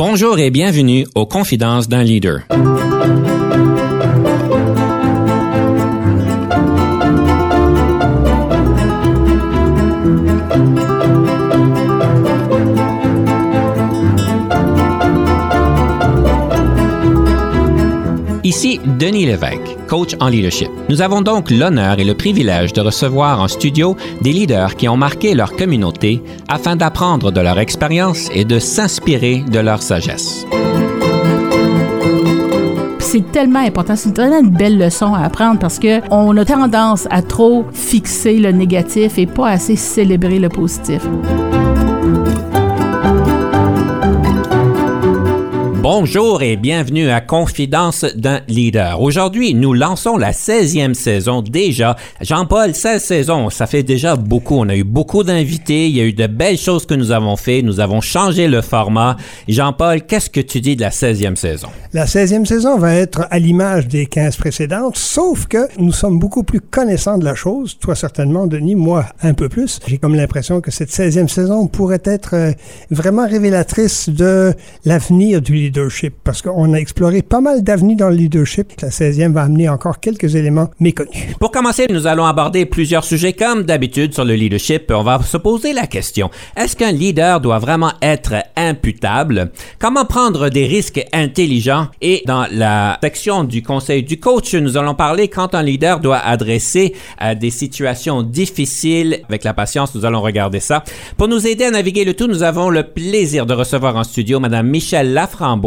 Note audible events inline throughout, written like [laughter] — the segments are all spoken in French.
Bonjour et bienvenue aux Confidences d'un leader. Ici Denis Lévesque, coach en leadership. Nous avons donc l'honneur et le privilège de recevoir en studio des leaders qui ont marqué leur communauté afin d'apprendre de leur expérience et de s'inspirer de leur sagesse. C'est tellement important, c'est tellement une belle leçon à apprendre parce que on a tendance à trop fixer le négatif et pas assez célébrer le positif. Bonjour et bienvenue à Confidence d'un leader. Aujourd'hui, nous lançons la 16e saison déjà. Jean-Paul, 16 saisons, ça fait déjà beaucoup. On a eu beaucoup d'invités, il y a eu de belles choses que nous avons fait, nous avons changé le format. Jean-Paul, qu'est-ce que tu dis de la 16e saison? La 16e saison va être à l'image des 15 précédentes, sauf que nous sommes beaucoup plus connaissants de la chose. Toi certainement, Denis, moi un peu plus. J'ai comme l'impression que cette 16e saison pourrait être euh, vraiment révélatrice de l'avenir du leader parce qu'on a exploré pas mal d'avenues dans le leadership. La 16e va amener encore quelques éléments méconnus. Pour commencer, nous allons aborder plusieurs sujets comme d'habitude sur le leadership. On va se poser la question, est-ce qu'un leader doit vraiment être imputable? Comment prendre des risques intelligents? Et dans la section du conseil du coach, nous allons parler quand un leader doit adresser à des situations difficiles. Avec la patience, nous allons regarder ça. Pour nous aider à naviguer le tout, nous avons le plaisir de recevoir en studio Madame Michelle Laframboise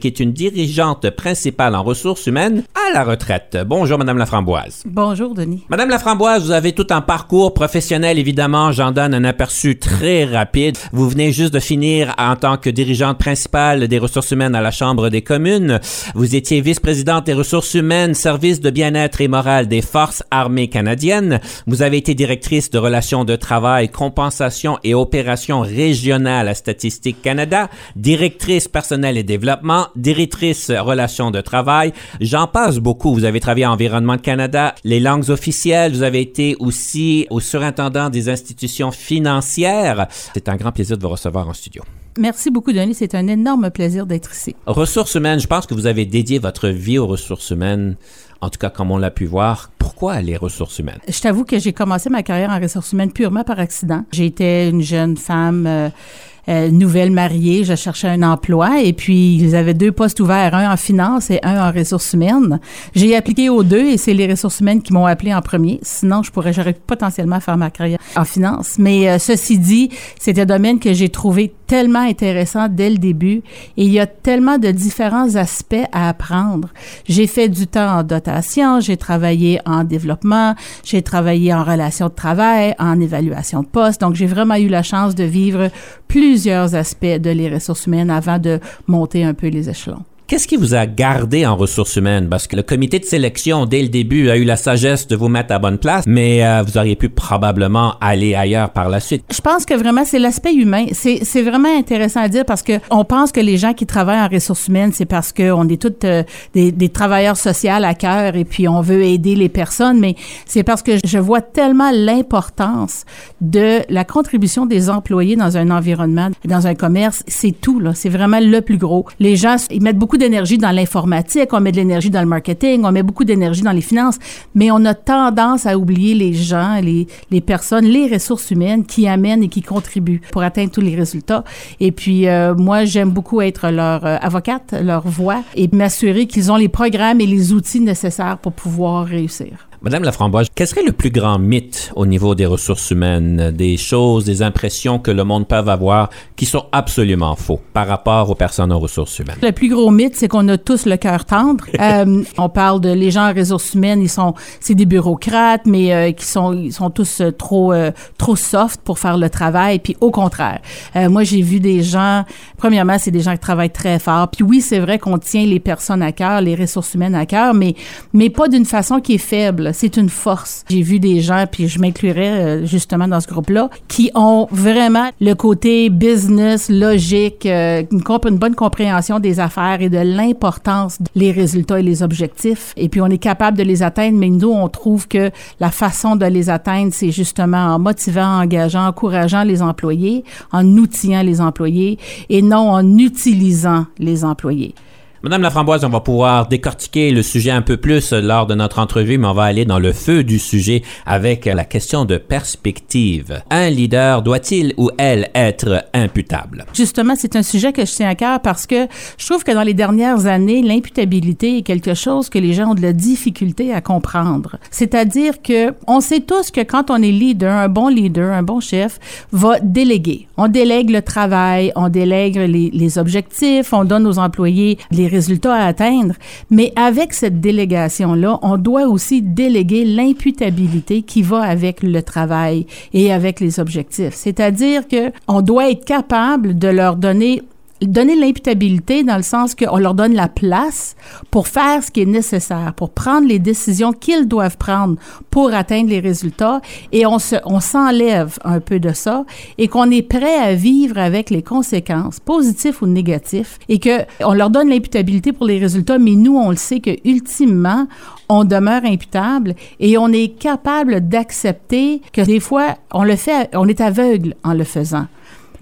qui est une dirigeante principale en ressources humaines à la retraite. Bonjour, Madame Laframboise. Bonjour, Denis. Madame Laframboise, vous avez tout un parcours professionnel, évidemment. J'en donne un aperçu très rapide. Vous venez juste de finir en tant que dirigeante principale des ressources humaines à la Chambre des communes. Vous étiez vice-présidente des ressources humaines, service de bien-être et morale des Forces armées canadiennes. Vous avez été directrice de relations de travail, compensation et opérations régionales à Statistique Canada, directrice personnelle et développement directrice relations de travail. J'en passe beaucoup. Vous avez travaillé en Environnement Canada, les langues officielles. Vous avez été aussi au surintendant des institutions financières. C'est un grand plaisir de vous recevoir en studio. Merci beaucoup, Denis. C'est un énorme plaisir d'être ici. Ressources humaines, je pense que vous avez dédié votre vie aux ressources humaines, en tout cas comme on l'a pu voir. Pourquoi les ressources humaines? Je t'avoue que j'ai commencé ma carrière en ressources humaines purement par accident. J'étais une jeune femme. Euh, euh, nouvelle mariée, je cherchais un emploi et puis ils avaient deux postes ouverts, un en finance et un en ressources humaines. J'ai appliqué aux deux et c'est les ressources humaines qui m'ont appelé en premier. Sinon, je pourrais, j'aurais potentiellement faire ma carrière en finance. Mais euh, ceci dit, c'est un domaine que j'ai trouvé tellement intéressant dès le début et il y a tellement de différents aspects à apprendre. J'ai fait du temps en dotation, j'ai travaillé en développement, j'ai travaillé en relation de travail, en évaluation de poste. Donc, j'ai vraiment eu la chance de vivre plusieurs aspects de les ressources humaines avant de monter un peu les échelons. Qu'est-ce qui vous a gardé en ressources humaines? Parce que le comité de sélection, dès le début, a eu la sagesse de vous mettre à bonne place, mais euh, vous auriez pu probablement aller ailleurs par la suite. Je pense que vraiment, c'est l'aspect humain. C'est vraiment intéressant à dire parce que on pense que les gens qui travaillent en ressources humaines, c'est parce qu'on est tous euh, des, des, travailleurs sociaux à cœur et puis on veut aider les personnes, mais c'est parce que je vois tellement l'importance de la contribution des employés dans un environnement, dans un commerce. C'est tout, là. C'est vraiment le plus gros. Les gens, ils mettent beaucoup d'énergie dans l'informatique, on met de l'énergie dans le marketing, on met beaucoup d'énergie dans les finances, mais on a tendance à oublier les gens, les, les personnes, les ressources humaines qui amènent et qui contribuent pour atteindre tous les résultats. Et puis, euh, moi, j'aime beaucoup être leur euh, avocate, leur voix et m'assurer qu'ils ont les programmes et les outils nécessaires pour pouvoir réussir. Madame Laframboise, quel serait le plus grand mythe au niveau des ressources humaines, des choses, des impressions que le monde peut avoir qui sont absolument faux par rapport aux personnes aux ressources humaines? Le plus gros mythe, c'est qu'on a tous le cœur tendre. [laughs] euh, on parle de les gens en ressources humaines, ils sont, c'est des bureaucrates, mais euh, qui sont, ils sont tous euh, trop, euh, trop soft pour faire le travail. Puis au contraire, moi j'ai vu des gens. Premièrement, c'est des gens qui travaillent très fort. Puis oui, c'est vrai qu'on tient les personnes à cœur, les ressources humaines à cœur, mais mais pas d'une façon qui est faible c'est une force. J'ai vu des gens, puis je m'inclurais euh, justement dans ce groupe-là, qui ont vraiment le côté business, logique, euh, une, bonne compréhension des affaires et de l'importance des résultats et les objectifs. Et puis on est capable de les atteindre, mais nous, on trouve que la façon de les atteindre, c'est justement en motivant, engageant, encourageant les employés, en outillant les employés et non en utilisant les employés. Madame Laframboise, on va pouvoir décortiquer le sujet un peu plus lors de notre entrevue, mais on va aller dans le feu du sujet avec la question de perspective. Un leader doit-il ou elle être imputable? Justement, c'est un sujet que je tiens à cœur parce que je trouve que dans les dernières années, l'imputabilité est quelque chose que les gens ont de la difficulté à comprendre. C'est-à-dire que on sait tous que quand on est leader, un bon leader, un bon chef, va déléguer. On délègue le travail, on délègue les, les objectifs, on donne aux employés les résultats à atteindre. Mais avec cette délégation-là, on doit aussi déléguer l'imputabilité qui va avec le travail et avec les objectifs. C'est-à-dire que on doit être capable de leur donner donner l'imputabilité dans le sens qu'on leur donne la place pour faire ce qui est nécessaire, pour prendre les décisions qu'ils doivent prendre pour atteindre les résultats et on se, on s'enlève un peu de ça et qu'on est prêt à vivre avec les conséquences, positives ou négatives et que on leur donne l'imputabilité pour les résultats, mais nous, on le sait que ultimement, on demeure imputable et on est capable d'accepter que des fois, on le fait, on est aveugle en le faisant.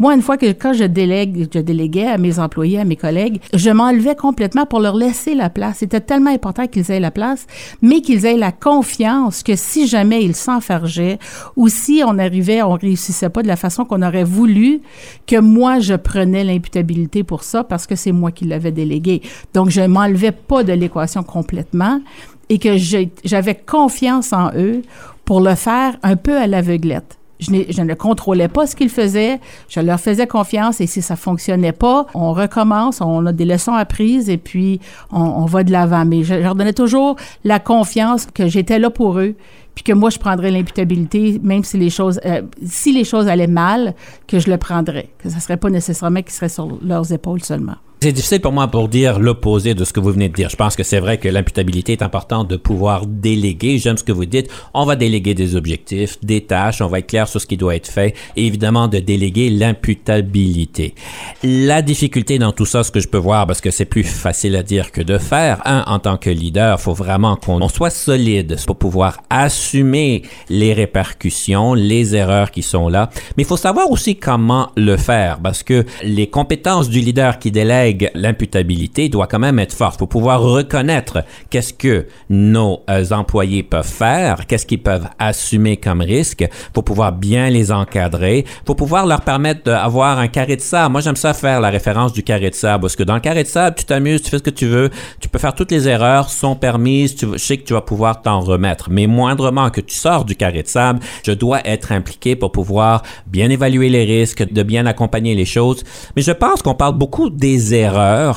Moi, une fois que quand je délègue, je déléguais à mes employés, à mes collègues, je m'enlevais complètement pour leur laisser la place. C'était tellement important qu'ils aient la place, mais qu'ils aient la confiance que si jamais ils s'enfargeaient ou si on arrivait, on réussissait pas de la façon qu'on aurait voulu, que moi, je prenais l'imputabilité pour ça parce que c'est moi qui l'avais délégué. Donc, je m'enlevais pas de l'équation complètement et que j'avais confiance en eux pour le faire un peu à l'aveuglette. Je, ne contrôlais pas ce qu'ils faisaient. Je leur faisais confiance et si ça fonctionnait pas, on recommence, on a des leçons apprises et puis on, va de l'avant. Mais je leur donnais toujours la confiance que j'étais là pour eux puis que moi je prendrais l'imputabilité même si les choses euh, si les choses allaient mal que je le prendrais que ça serait pas nécessairement qu'ils seraient sur leurs épaules seulement. C'est difficile pour moi pour dire l'opposé de ce que vous venez de dire. Je pense que c'est vrai que l'imputabilité est importante de pouvoir déléguer. J'aime ce que vous dites. On va déléguer des objectifs, des tâches, on va être clair sur ce qui doit être fait et évidemment de déléguer l'imputabilité. La difficulté dans tout ça, ce que je peux voir, parce que c'est plus facile à dire que de faire, un, en tant que leader, faut vraiment qu'on soit solide pour pouvoir assumer les répercussions, les erreurs qui sont là. Mais il faut savoir aussi comment le faire parce que les compétences du leader qui délègue l'imputabilité doit quand même être forte. Il faut pouvoir reconnaître qu'est-ce que nos euh, employés peuvent faire, qu'est-ce qu'ils peuvent assumer comme risque. Faut pouvoir bien les encadrer. Faut pouvoir leur permettre d'avoir un carré de sable. Moi, j'aime ça faire la référence du carré de sable parce que dans le carré de sable, tu t'amuses, tu fais ce que tu veux, tu peux faire toutes les erreurs sont permises, tu, je sais que tu vas pouvoir t'en remettre. Mais moindrement que tu sors du carré de sable, je dois être impliqué pour pouvoir bien évaluer les risques, de bien accompagner les choses. Mais je pense qu'on parle beaucoup des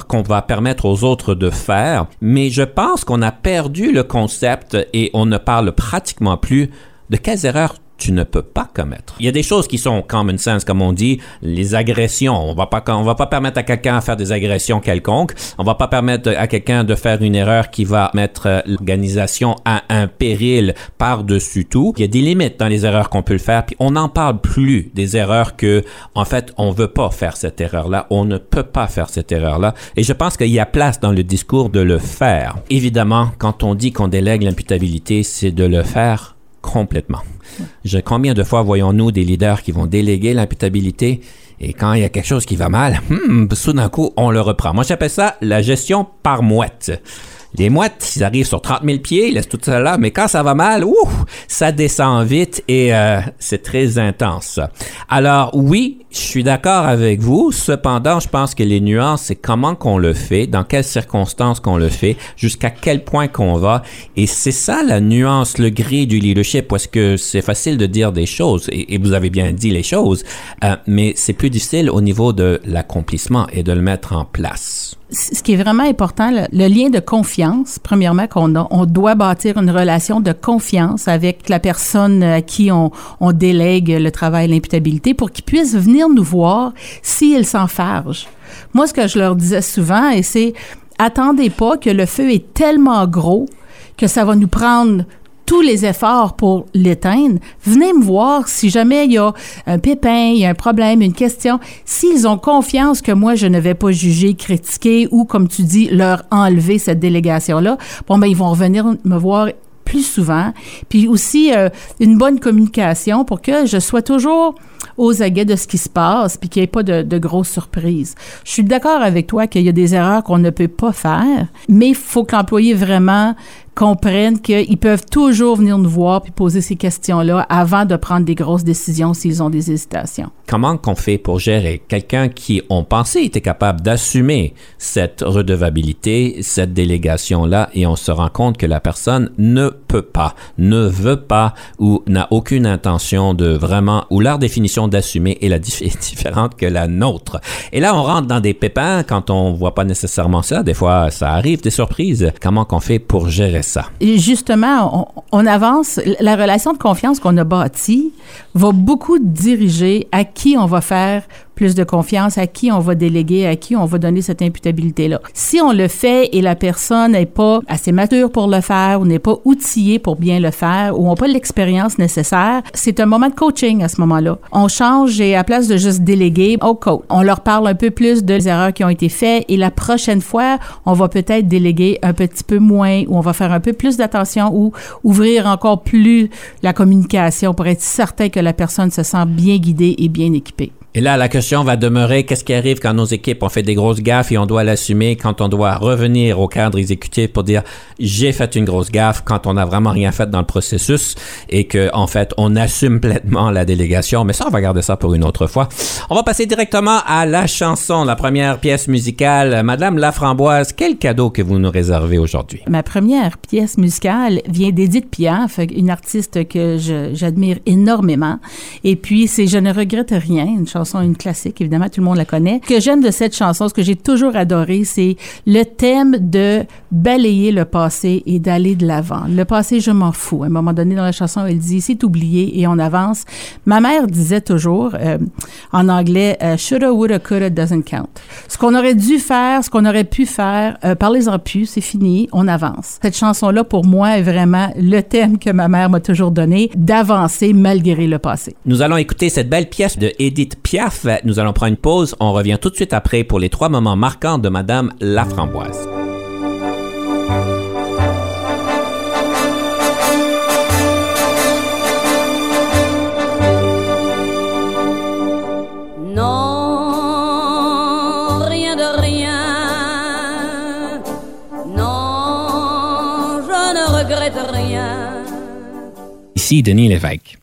qu'on va permettre aux autres de faire, mais je pense qu'on a perdu le concept et on ne parle pratiquement plus de quelles erreurs tu ne peux pas commettre. Il y a des choses qui sont common sense, comme on dit, les agressions. On va pas, on va pas permettre à quelqu'un de faire des agressions quelconques. On va pas permettre à quelqu'un de faire une erreur qui va mettre euh, l'organisation à un péril par-dessus tout. Il y a des limites dans les erreurs qu'on peut le faire, puis on n'en parle plus des erreurs que, en fait, on veut pas faire cette erreur-là. On ne peut pas faire cette erreur-là. Et je pense qu'il y a place dans le discours de le faire. Évidemment, quand on dit qu'on délègue l'imputabilité, c'est de le faire complètement. Je, combien de fois voyons-nous des leaders qui vont déléguer l'imputabilité et quand il y a quelque chose qui va mal, hmm, soudain coup, on le reprend. Moi, j'appelle ça la gestion par mouette. Les mouettes, ils arrivent sur 30 000 pieds, ils laissent tout ça là, mais quand ça va mal, ouh, ça descend vite et euh, c'est très intense. Alors oui, je suis d'accord avec vous. Cependant, je pense que les nuances, c'est comment qu'on le fait, dans quelles circonstances qu'on le fait, jusqu'à quel point qu'on va. Et c'est ça la nuance, le gris du leadership, parce que c'est facile de dire des choses, et, vous avez bien dit les choses, euh, mais c'est plus difficile au niveau de l'accomplissement et de le mettre en place ce qui est vraiment important, le, lien de confiance, premièrement, qu'on on doit bâtir une relation de confiance avec la personne à qui on, délègue le travail, l'imputabilité, pour qu'ils puissent venir nous voir s'ils s'enfargent. Moi, ce que je leur disais souvent, et c'est attendez pas que le feu est tellement gros que ça va nous prendre tous les efforts pour l'éteindre, venez me voir si jamais il y a un pépin, il y a un problème, une question. S'ils ont confiance que moi, je ne vais pas juger, critiquer ou, comme tu dis, leur enlever cette délégation-là, bon, ben, ils vont revenir me voir plus souvent. Puis aussi, euh, une bonne communication pour que je sois toujours aux aguets de ce qui se passe, puis qu'il n'y ait pas de, grosses surprises. Je suis d'accord avec toi qu'il y a des erreurs qu'on ne peut pas faire, mais il faut que vraiment comprennent qu'ils peuvent toujours venir nous voir puis poser ces questions-là avant de prendre des grosses décisions s'ils ont des hésitations. Comment qu'on fait pour gérer quelqu'un qui, on pensait, était capable d'assumer cette redevabilité, cette délégation-là, et on se rend compte que la personne ne peut pas, ne veut pas ou n'a aucune intention de vraiment, ou leur définition d'assumer est la [laughs] différente que la nôtre. Et là, on rentre dans des pépins quand on voit pas nécessairement ça. Des fois, ça arrive, des surprises. Comment qu'on fait pour gérer Et justement, on, on, avance. La relation de confiance qu'on a bâtie va beaucoup diriger à qui on va faire plus de confiance, à qui on va déléguer, à qui on va donner cette imputabilité-là. Si on le fait et la personne n'est pas assez mature pour le faire ou n'est pas outillée pour bien le faire ou n'a pas l'expérience nécessaire, c'est un moment de coaching à ce moment-là. On change et à place de juste déléguer au coach, on leur parle un peu plus des erreurs qui ont été faites et la prochaine fois, on va peut-être déléguer un petit peu moins ou on va faire un peu plus d'attention ou ouvrir encore plus la communication pour être certain que la personne se sent bien guidée et bien équipée. Et là, la question va demeurer qu'est-ce qui arrive quand nos équipes ont fait des grosses gaffes et on doit l'assumer quand on doit revenir au cadre exécutif pour dire j'ai fait une grosse gaffe quand on n'a vraiment rien fait dans le processus et que en fait on assume pleinement la délégation. Mais ça, on va garder ça pour une autre fois. On va passer directement à la chanson, la première pièce musicale. Madame Laframboise, quel cadeau que vous nous réservez aujourd'hui? Ma première pièce musicale vient d'Edith Piaf, une artiste que j'admire énormément. Et puis c'est Je ne regrette rien, une chanson une classique, évidemment, tout le monde la connaît. Ce que j'aime de cette chanson, ce que j'ai toujours adoré, c'est le thème de balayer le passé et d'aller de l'avant. Le passé, je m'en fous. À un moment donné dans la chanson, elle dit, c'est oublié et on avance. Ma mère disait toujours, euh, en anglais, euh, shoulda, woulda, coulda doesn't count. Ce qu'on aurait dû faire, ce qu'on aurait pu faire, euh, parlez-en plus, c'est fini, on avance. Cette chanson-là, pour moi, est vraiment le thème que ma mère m'a toujours donné, d'avancer malgré le passé. Nous allons écouter cette belle pièce de Edith Piaf. Nous allons prendre une pause. On revient tout de suite après pour les trois moments marquants de Madame Laframboise. Non, rien de rien. Non, je ne regrette rien. Ici Denis Lévesque.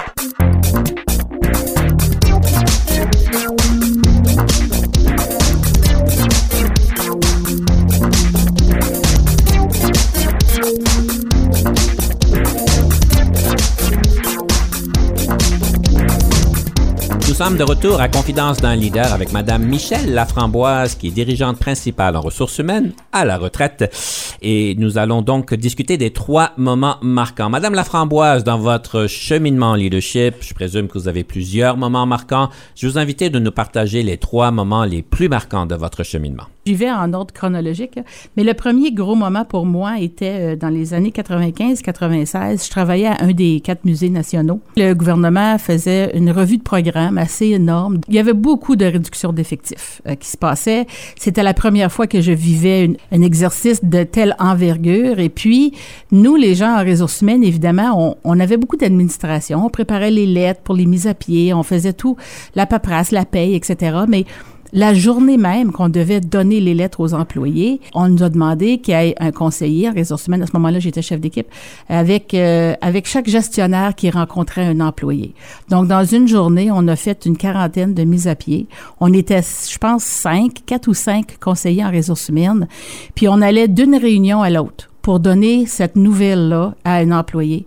sommes de retour à Confidence d'un leader avec Madame Michelle Laframboise, qui est dirigeante principale en ressources humaines à la retraite. Et nous allons donc discuter des trois moments marquants. Madame Laframboise, dans votre cheminement en leadership, je présume que vous avez plusieurs moments marquants. Je vous invite de nous partager les trois moments les plus marquants de votre cheminement. J'y vais en ordre chronologique, mais le premier gros moment pour moi était euh, dans les années 95-96. Je travaillais à un des quatre musées nationaux. Le gouvernement faisait une revue de programme assez énorme. Il y avait beaucoup de réductions d'effectifs euh, qui se passaient. C'était la première fois que je vivais un exercice de telle envergure. Et puis, nous, les gens en ressources humaines, évidemment, on, on avait beaucoup d'administration. On préparait les lettres pour les mises à pied. On faisait tout, la paperasse, la paye, etc. Mais la journée même qu'on devait donner les lettres aux employés, on nous a demandé qu'il y ait un conseiller en ressources humaines. À ce moment-là, j'étais chef d'équipe avec euh, avec chaque gestionnaire qui rencontrait un employé. Donc, dans une journée, on a fait une quarantaine de mises à pied. On était, je pense, cinq, quatre ou cinq conseillers en ressources humaines. Puis on allait d'une réunion à l'autre pour donner cette nouvelle-là à un employé.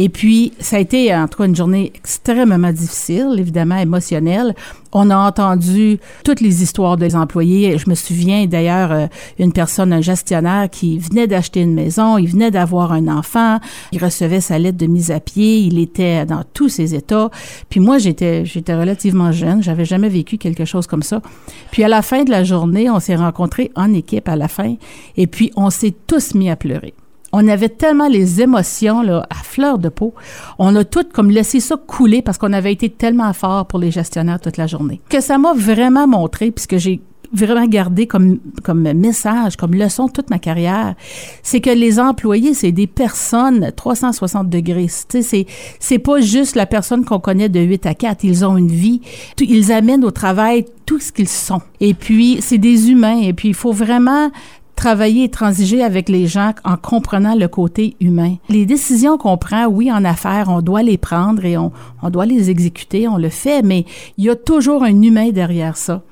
Et puis, ça a été, en tout cas, une journée extrêmement difficile, évidemment, émotionnelle. On a entendu toutes les histoires des employés. Je me souviens d'ailleurs euh, une personne, un gestionnaire qui venait d'acheter une maison, il venait d'avoir un enfant, il recevait sa lettre de mise à pied, il était dans tous ses états. Puis moi, j'étais j'étais relativement jeune, j'avais jamais vécu quelque chose comme ça. Puis à la fin de la journée, on s'est rencontrés en équipe à la fin et puis on s'est tous mis à pleurer on avait tellement les émotions là, à fleur de peau. On a toutes comme laissé ça couler parce qu'on avait été tellement fort pour les gestionnaires toute la journée. Que ça m'a vraiment montré, puisque j'ai vraiment gardé comme, comme message, comme leçon toute ma carrière, c'est que les employés, c'est des personnes 360 degrés. C'est, c'est pas juste la personne qu'on connaît de 8 à 4. Ils ont une vie. Ils amènent au travail tout ce qu'ils sont. Et puis, c'est des humains. Et puis, il faut vraiment travailler et transiger avec les gens en comprenant le côté humain. Les décisions qu'on prend, oui, en affaires, on doit les prendre et on, on doit les exécuter, on le fait, mais il y a toujours un humain derrière ça.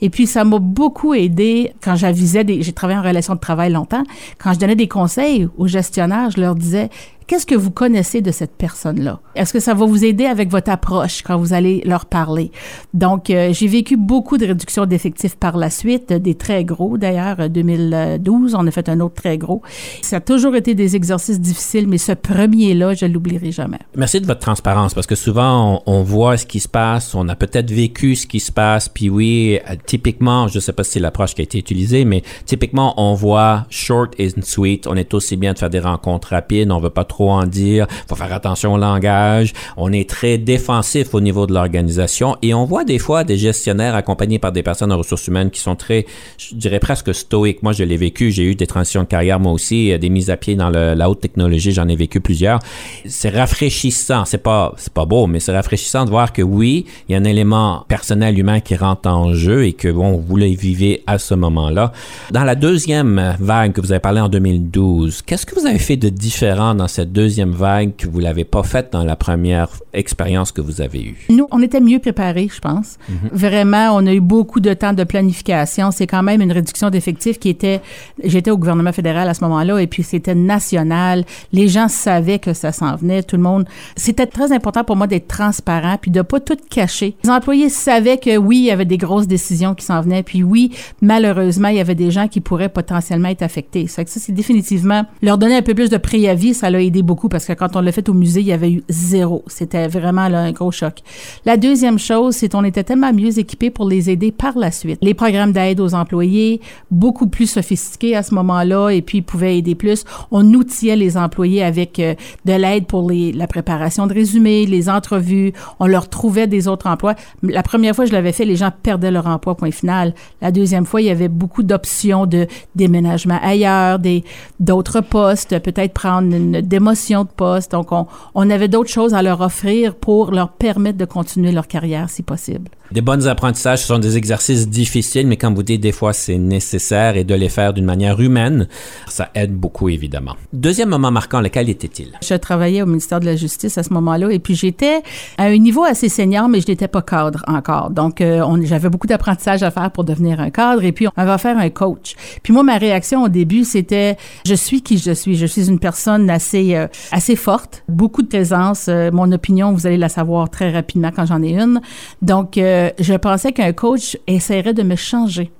Et puis, ça m'a beaucoup aidé quand j'avisais des, j'ai travaillé en relation de travail longtemps. Quand je donnais des conseils aux gestionnaires, je leur disais, Qu'est-ce que vous connaissez de cette personne-là? Est-ce que ça va vous aider avec votre approche quand vous allez leur parler? Donc, euh, j'ai vécu beaucoup de réductions d'effectifs par la suite, des très gros d'ailleurs. 2012, on a fait un autre très gros. Ça a toujours été des exercices difficiles, mais ce premier-là, je l'oublierai jamais. Merci de votre transparence parce que souvent, on, voit ce qui se passe, on a peut-être vécu ce qui se passe, puis oui, typiquement, je ne sais pas si c'est l'approche qui a été utilisée, mais typiquement, on voit short and sweet. On est aussi bien de faire des rencontres rapides, on veut pas trop en dire, faut faire attention au langage. On est très défensif au niveau de l'organisation et on voit des fois des gestionnaires accompagnés par des personnes en ressources humaines qui sont très, je dirais presque stoïques. Moi, je l'ai vécu, j'ai eu des transitions de carrière moi aussi, des mises à pied dans la haute technologie, j'en ai vécu plusieurs. C'est rafraîchissant, c'est pas c'est pas beau, mais c'est rafraîchissant de voir que oui, il y a un élément personnel humain qui rentre en jeu et que bon, vous le vivez à ce moment-là. Dans la deuxième vague que vous avez parlé en 2012, qu'est-ce que vous avez fait de différent dans cette deuxième vague que vous l'avez pas faite dans la première expérience que vous avez eue? Nous, on était mieux préparés, je pense. Mhm. Vraiment, on a eu beaucoup de temps de planification. C'est quand même une réduction d'effectifs qui était... J'étais au gouvernement fédéral à ce moment-là et puis c'était national. Les gens savaient que ça s'en venait. Tout le monde... C'était très important pour moi d'être transparent puis de pas tout cacher. Les employés savaient que oui, il y avait des grosses décisions qui s'en venaient puis oui, malheureusement, il y avait des gens qui pourraient potentiellement être affectés. Ça, ça c'est définitivement leur donner un peu plus de préavis, ça l'a aidé beaucoup parce que quand on l'a fait au musée, il y avait eu zéro. C'était vraiment un gros choc. La deuxième chose, c'est qu'on était tellement mieux équipés pour les aider par la suite. Les programmes d'aide aux employés, beaucoup plus sophistiqués à ce moment-là, et puis ils pouvaient aider plus. On outillait les employés avec euh, de l'aide pour les, la préparation de résumés, les entrevues. On leur trouvait des autres emplois. La première fois que je l'avais fait, les gens perdaient leur emploi, point final. La deuxième fois, il y avait beaucoup d'options de déménagement ailleurs, des d'autres postes, peut-être prendre une démotion de poste. Donc, on, on avait d'autres choses à leur offrir pour leur permettre de continuer leur carrière si possible. Des bons apprentissages, ce sont des exercices difficiles, mais comme vous dites, des fois c'est nécessaire et de les faire d'une manière humaine, ça aide beaucoup évidemment. Deuxième moment marquant, lequel était-il? Je travaillais au ministère de la Justice à ce moment-là et puis j'étais à un niveau assez senior, mais je n'étais pas cadre encore. Donc euh, j'avais beaucoup d'apprentissage à faire pour devenir un cadre et puis on va faire un coach. Puis moi, ma réaction au début, c'était je suis qui je suis. Je suis une personne assez, euh, assez forte, beaucoup de présence. Euh, mon opinion, vous allez la savoir très rapidement quand j'en ai une. Donc, je pensais qu'un coach essaierait de me changer.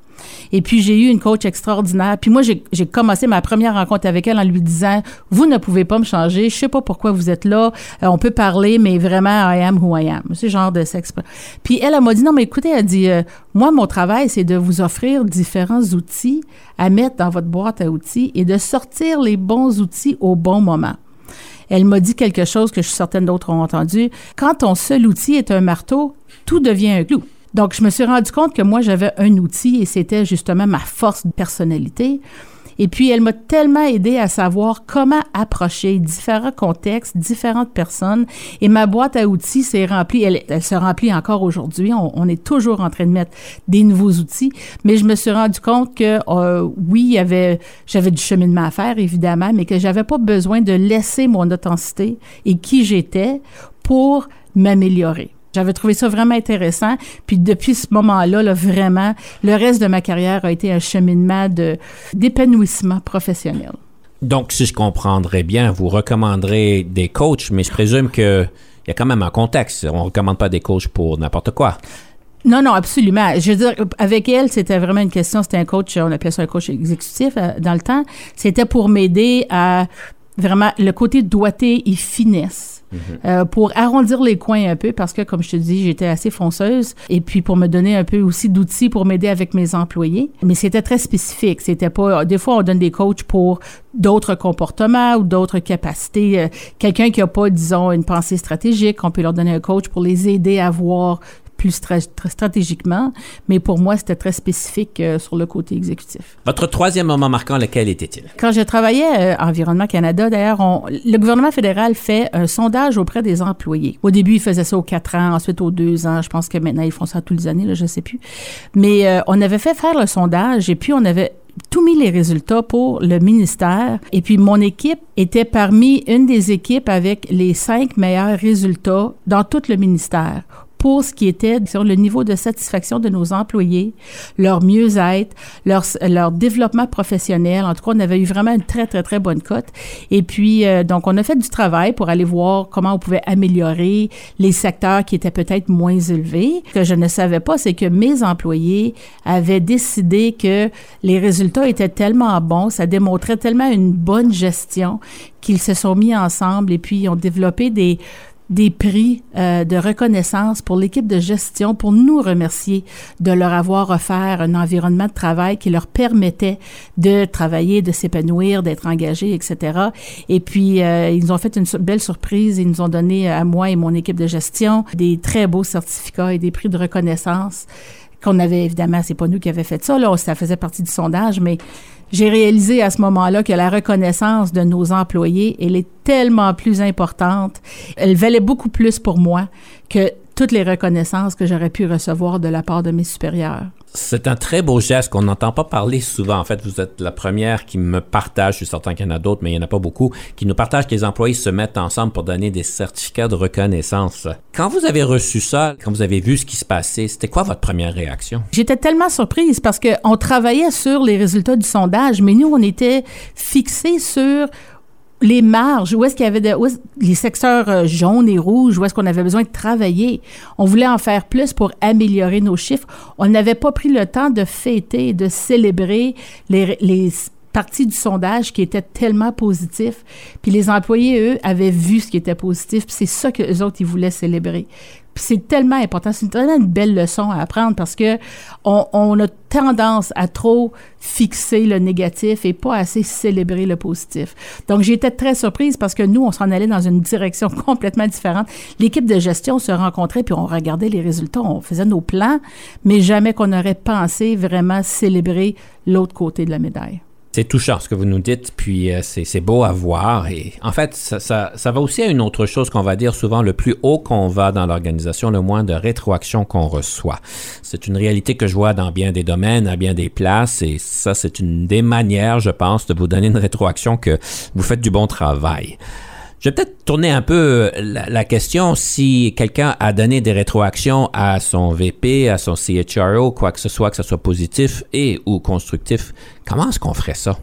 Et puis, j'ai eu une coach extraordinaire. Puis moi, j'ai commencé ma première rencontre avec elle en lui disant, vous ne pouvez pas me changer. Je sais pas pourquoi vous êtes là. Euh, on peut parler, mais vraiment, I am who I am. Ce genre de sexe. Puis elle, elle m'a dit, non, mais écoutez, elle dit, euh, moi, mon travail, c'est de vous offrir différents outils à mettre dans votre boîte à outils et de sortir les bons outils au bon moment. Elle m'a dit quelque chose que je suis certaine d'autres ont entendu. Quand ton seul outil est un marteau, tout devient un clou. Donc, je me suis rendu compte que moi, j'avais un outil et c'était justement ma force de personnalité. Et puis, elle m'a tellement aidé à savoir comment approcher différents contextes, différentes personnes. Et ma boîte à outils s'est remplie, elle, se remplit encore aujourd'hui. On, est toujours en train de mettre des nouveaux outils. Mais je me suis rendu compte que, euh, oui, j'avais du cheminement à faire, évidemment, mais que j'avais pas besoin de laisser mon authenticité et qui j'étais pour m'améliorer. J'avais trouvé ça vraiment intéressant. Puis depuis ce moment-là, là, vraiment, le reste de ma carrière a été un cheminement de d'épanouissement professionnel. Donc, si je comprendrais bien, vous recommanderez des coachs, mais je présume que il y a quand même un contexte. On ne recommande pas des coachs pour n'importe quoi. Non, non, absolument. Je veux dire, avec elle, c'était vraiment une question. C'était un coach, on appelait ça un coach exécutif euh, dans le temps. C'était pour m'aider à vraiment le côté doigté et finesse. Euh, pour arrondir les coins un peu parce que, comme je te dis, j'étais assez fonceuse et puis pour me donner un peu aussi d'outils pour m'aider avec mes employés. Mais c'était très spécifique. C'était pas. Des fois, on donne des coachs pour d'autres comportements ou d'autres capacités. Euh, Quelqu'un qui a pas, disons, une pensée stratégique, on peut leur donner un coach pour les aider à voir plus stra- stratégiquement, mais pour moi, c'était très spécifique euh, sur le côté exécutif. Votre troisième moment marquant, lequel était-il? Quand je travaillais euh, à Environnement Canada, d'ailleurs, le gouvernement fédéral fait un sondage auprès des employés. Au début, ils faisaient ça aux quatre ans, ensuite aux deux ans. Je pense que maintenant, ils font ça tous les années, là, je sais plus. Mais euh, on avait fait faire le sondage et puis on avait tout mis les résultats pour le ministère. Et puis, mon équipe était parmi une des équipes avec les cinq meilleurs résultats dans tout le ministère pour ce qui était sur le niveau de satisfaction de nos employés, leur mieux-être, leur, développement professionnel. En tout cas, on avait eu vraiment une très, très, très bonne cote. Et puis, euh, donc, on a fait du travail pour aller voir comment on pouvait améliorer les secteurs qui étaient peut-être moins élevés. Ce que je ne savais pas, c'est que mes employés avaient décidé que les résultats étaient tellement bons, ça démontrait tellement une bonne gestion qu'ils se sont mis ensemble et puis ils ont développé des des prix euh, de reconnaissance pour l'équipe de gestion pour nous remercier de leur avoir offert un environnement de travail qui leur permettait de travailler, de s'épanouir, d'être engagés, etc. Et puis, euh, ils nous ont fait une belle surprise. Ils nous ont donné à moi et mon équipe de gestion des très beaux certificats et des prix de reconnaissance qu'on avait évidemment, c'est pas nous qui avions fait ça, là, ça faisait partie du sondage, mais j'ai réalisé à ce moment-là que la reconnaissance de nos employés, elle est tellement plus importante, elle valait beaucoup plus pour moi que toutes les reconnaissances que j'aurais pu recevoir de la part de mes supérieurs. C'est un très beau geste qu'on n'entend pas parler souvent. En fait, vous êtes la première qui me partage, je suis certain qu'il y en a d'autres, mais il n'y en a pas beaucoup, qui nous partagent que les employés se mettent ensemble pour donner des certificats de reconnaissance. Quand vous avez reçu ça, quand vous avez vu ce qui se passait, c'était quoi votre première réaction? J'étais tellement surprise parce qu'on travaillait sur les résultats du sondage, mais nous, on était fixés sur les marges, où est-ce qu'il y avait de- les secteurs euh, jaunes et rouges, où est-ce qu'on avait besoin de travailler? On voulait en faire plus pour améliorer nos chiffres. On n'avait pas pris le temps de fêter, de célébrer les, les parties du sondage qui étaient tellement positifs. Puis les employés, eux, avaient vu ce qui était positif. Puis c'est ça que les autres, ils voulaient célébrer. C'est tellement important, c'est tellement une belle leçon à apprendre parce que on, on a tendance à trop fixer le négatif et pas assez célébrer le positif. Donc j'étais très surprise parce que nous, on s'en allait dans une direction [laughs] complètement différente. L'équipe de gestion se rencontrait puis on regardait les résultats, on faisait nos plans, mais jamais qu'on aurait pensé vraiment célébrer l'autre côté de la médaille. C'est touchant ce que vous nous dites, puis euh, c'est beau à voir. Et en fait, ça, ça, ça va aussi à une autre chose qu'on va dire souvent, le plus haut qu'on va dans l'organisation, le moins de rétroaction qu'on reçoit. C'est une réalité que je vois dans bien des domaines, à bien des places, et ça, c'est une des manières, je pense, de vous donner une rétroaction que vous faites du bon travail. Je vais peut-être tourner un peu la, la question si quelqu'un a donné des rétroactions à son VP, à son CHRO, quoi que ce soit, que ce soit positif et ou constructif. Comment est-ce qu'on ferait ça?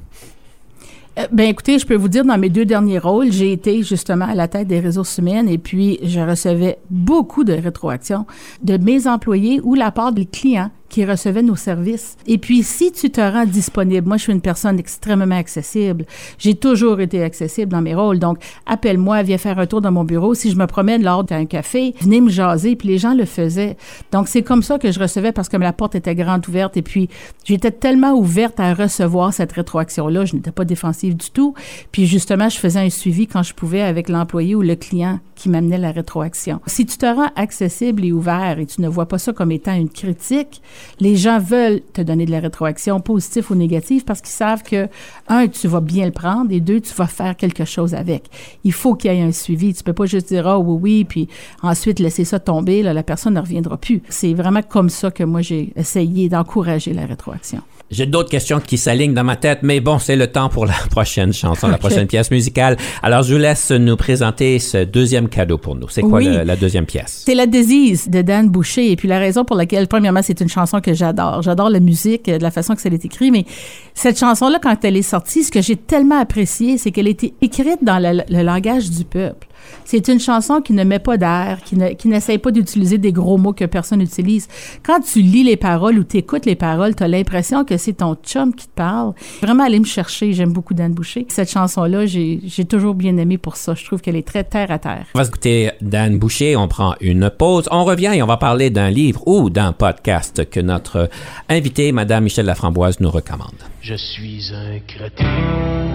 Euh, Ben écoutez, je peux vous dire, dans mes deux derniers rôles, j'ai été justement à la tête des ressources humaines et puis je recevais beaucoup de rétroactions de mes employés ou la part des clients qui recevaient nos services. Et puis, si tu te rends disponible, moi, je suis une personne extrêmement accessible. J'ai toujours été accessible dans mes rôles. Donc, appelle-moi, viens faire un tour dans mon bureau. Si je me promène lors d'un café, venez me jaser. Puis les gens le faisaient. Donc, c'est comme ça que je recevais parce que la porte était grande ouverte. Et puis, j'étais tellement ouverte à recevoir cette rétroaction-là. Je n'étais pas défensive du tout. Puis, justement, je faisais un suivi quand je pouvais avec l'employé ou le client qui m'amenait la rétroaction. Si tu te rends accessible et ouvert et tu ne vois pas ça comme étant une critique, les gens veulent te donner de la rétroaction, positive ou négative, parce qu'ils savent que, un, tu vas bien le prendre, et deux, tu vas faire quelque chose avec. Il faut qu'il y ait un suivi. Tu peux pas juste dire, ah oui, oui, puis ensuite laisser ça tomber, là, la personne ne reviendra plus. C'est vraiment comme ça que moi, j'ai essayé d'encourager la rétroaction. J'ai d'autres questions qui s'alignent dans ma tête, mais bon, c'est le temps pour la [laughs] prochaine chanson, la prochaine pièce musicale. Alors, je vous laisse nous présenter ce deuxième cadeau pour nous. C'est quoi Oui. le- la deuxième pièce? C'est La Disease de Dan Boucher. Et puis la raison pour laquelle, premièrement, c'est une chanson que j'adore. J'adore la musique, de la façon que ça est écrit, mais cette chanson-là, quand elle est sortie, ce que j'ai tellement apprécié, c'est qu'elle était écrite dans le langage du peuple. C'est une chanson qui ne met pas d'air, qui, ne, qui n'essaye pas d'utiliser des gros mots que personne n'utilise. Quand tu lis les paroles ou t'écoutes les paroles, tu as l'impression que c'est ton chum qui te parle. Vraiment aller me chercher. J'aime beaucoup Dan Boucher. Cette chanson-là, j'ai, j'ai toujours bien aimé pour ça. Je trouve qu'elle est très terre à terre. On va écouter Dan Boucher. On prend une pause. On revient et on va parler d'un livre ou d'un podcast que notre invitée, Madame Michel Laframboise, nous recommande. Je suis un crétin,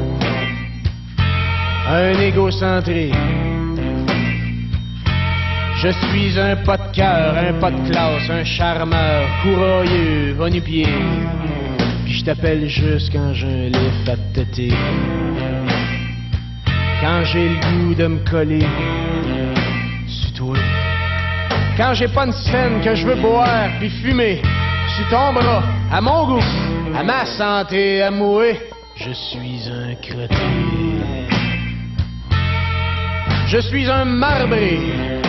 un égocentrique. Je suis un pas de cœur, un pas de classe, un charmeur, courroyeux, va-nu-pied. Puis je t'appelle juste quand j'ai un lift à te têter. Quand j'ai le goût de me coller sur toi. Quand j'ai pas une scène que je veux boire puis fumer sur ton bras, à mon goût, à ma santé, à mourir, je suis un crétin. Je suis un marbré.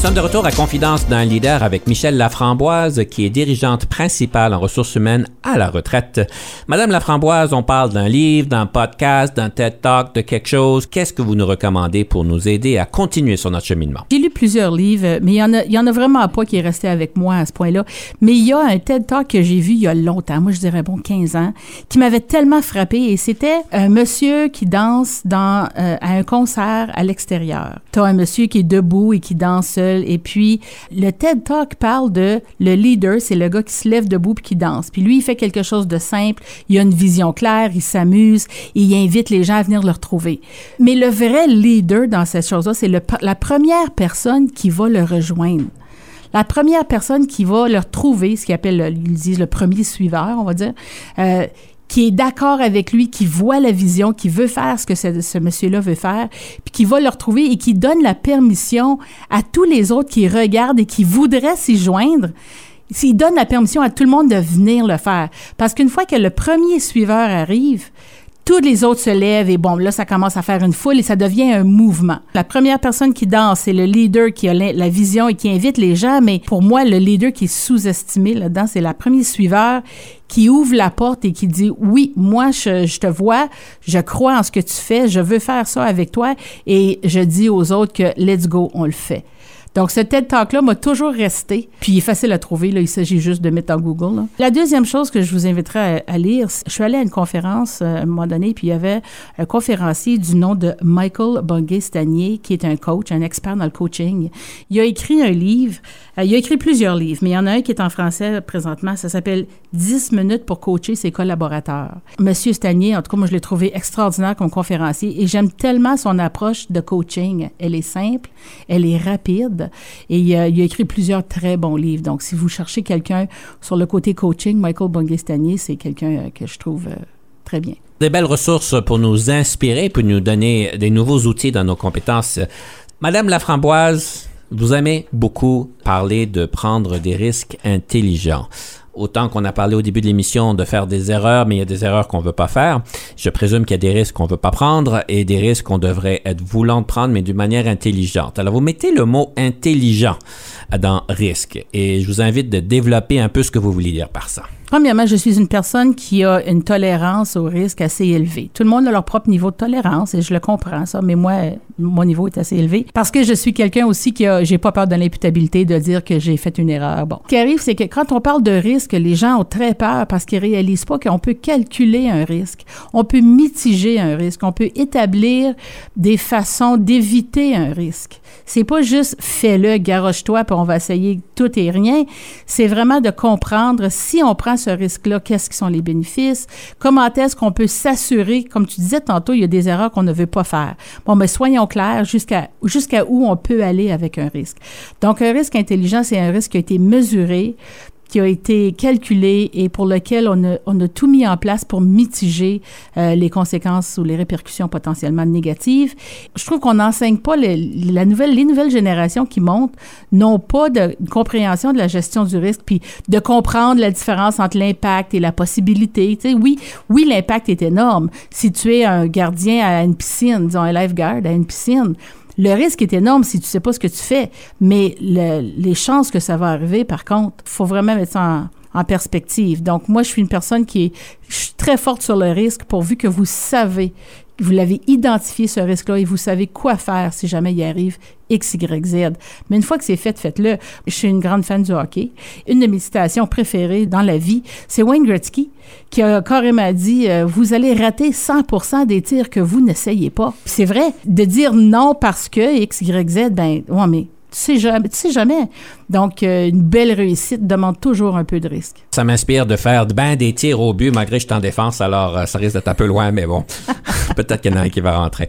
Sommes de retour à Confidence d'un leader avec Michel Laframboise, qui est dirigeante principale en ressources humaines à la retraite. Madame Laframboise, on parle d'un livre, d'un podcast, d'un TED Talk, de quelque chose. Qu'est-ce que vous nous recommandez pour nous aider à continuer sur notre cheminement? J'ai lu plusieurs livres, mais il y en a, il y en vraiment pas qui est resté avec moi à ce point-là. Mais il y a un TED Talk que j'ai vu il y a longtemps, moi je dirais bon 15 ans, qui m'avait tellement frappé et c'était un monsieur qui danse dans euh, à un concert à l'extérieur. T'as un monsieur qui est debout et qui danse et puis le TED Talk parle de le leader, c'est le gars qui se lève debout puis qui danse. Puis lui il fait quelque chose de simple, il a une vision claire, il s'amuse il invite les gens à venir le retrouver. Mais le vrai leader dans cette chose-là, c'est la première personne qui va le rejoindre. La première personne qui va le retrouver, ce qu'ils appellent, le- ils disent le premier suiveur, on va dire, euh, qui est d'accord avec lui, qui voit la vision, qui veut faire ce que ce, ce monsieur-là veut faire, puis qui va le retrouver et qui donne la permission à tous les autres qui regardent et qui voudraient s'y joindre. S'il donne la permission à tout le monde de venir le faire. Parce qu'une fois que le premier suiveur arrive, tous les autres se lèvent et bon, là, ça commence à faire une foule et ça devient un mouvement. La première personne qui danse, c'est le leader qui a la, vision et qui invite les gens, mais pour moi, le leader qui est sous-estimé là-dedans, c'est la première suiveur qui ouvre la porte et qui dit oui, moi, je, je te vois, je crois en ce que tu fais, je veux faire ça avec toi et je dis aux autres que let's go, on le fait. Donc, ce TED Talk-là m'a toujours resté. Puis, il est facile à trouver. Là. Il s'agit juste de mettre en Google. La deuxième chose que je vous inviterais à, lire, je suis allée à une conférence euh, à un moment donné, puis il y avait un conférencier du nom de Michael Bungay-Stanier, qui est un coach, un expert dans le coaching. Il a écrit un livre. euh, il a écrit plusieurs livres, mais il y en a un qui est en français présentement. Ça s'appelle 10 minutes pour coacher ses collaborateurs. Monsieur Stanier, en tout cas, moi, je l'ai trouvé extraordinaire comme conférencier et j'aime tellement son approche de coaching. Elle est simple, elle est rapide et il a, écrit plusieurs très bons livres. Donc, si vous cherchez quelqu'un sur le côté coaching, Michael Bungay-Stanier, c'est quelqu'un euh, que je trouve euh, très bien. Des belles ressources pour nous inspirer, pour nous donner des nouveaux outils dans nos compétences. Madame Laframboise, vous aimez beaucoup parler de prendre des risques intelligents. Autant qu'on a parlé au début de l'émission de faire des erreurs, mais il y a des erreurs qu'on veut pas faire. Je présume qu'il y a des risques qu'on veut pas prendre et des risques qu'on devrait être voulant de prendre, mais d'une manière intelligente. Alors, vous mettez le mot intelligent dans risque et je vous invite de développer un peu ce que vous voulez dire par ça. Premièrement, je suis une personne qui a une tolérance au risque assez élevée. Tout le monde a leur propre niveau de tolérance et je le comprends ça, mais moi, mon niveau est assez élevé parce que je suis quelqu'un aussi qui a, j'ai pas peur de l'imputabilité de dire que j'ai fait une erreur. Bon, ce qui arrive, c'est que quand on parle de risque, les gens ont très peur parce qu'ils réalisent pas qu'on peut calculer un risque, on peut mitiger un risque, on peut établir des façons d'éviter un risque. C'est pas juste fais-le, garoche-toi, puis on va essayer tout et rien. C'est vraiment de comprendre si on prend ce risque-là, qu'est-ce qui sont les bénéfices, comment est-ce qu'on peut s'assurer, comme tu disais tantôt, il y a des erreurs qu'on ne veut pas faire. Bon, mais soyons clairs jusqu'à jusqu'à où on peut aller avec un risque. Donc, un risque intelligent, c'est un risque qui a été mesuré, qui a été calculé et pour lequel on a, on a tout mis en place pour mitiger euh, les conséquences ou les répercussions potentiellement négatives. Je trouve qu'on n'enseigne pas les, la nouvelle, les nouvelles générations qui montent n'ont pas de compréhension de la gestion du risque puis de comprendre la différence entre l'impact et la possibilité. Tu sais, oui, oui, l'impact est énorme. Si tu es un gardien à une piscine, disons un lifeguard à une piscine, le risque est énorme si tu sais pas ce que tu fais, mais le- les chances que ça va arriver, par contre, faut vraiment mettre ça en, perspective. Donc, moi, je suis une personne qui est très forte sur le risque pourvu que vous savez, vous l'avez identifié, ce risque-là, et vous savez quoi faire si jamais il arrive X, Y, Z. Mais une fois que c'est fait, faites-le. Je suis une grande fan du hockey. Une de mes citations préférées dans la vie, c'est Wayne Gretzky qui a carrément dit euh, Vous allez rater 100% des tirs que vous n'essayez pas. C'est vrai, de dire non parce que X, Y, Z, ben, ouais, mais tu sais jamais. Tu sais jamais. Donc, euh, une belle réussite demande toujours un peu de risque. Ça m'inspire de faire ben des tirs au but malgré que je suis en défense, alors euh, ça risque d'être un peu loin, mais bon, [laughs] peut-être qu'il y en a un qui va rentrer.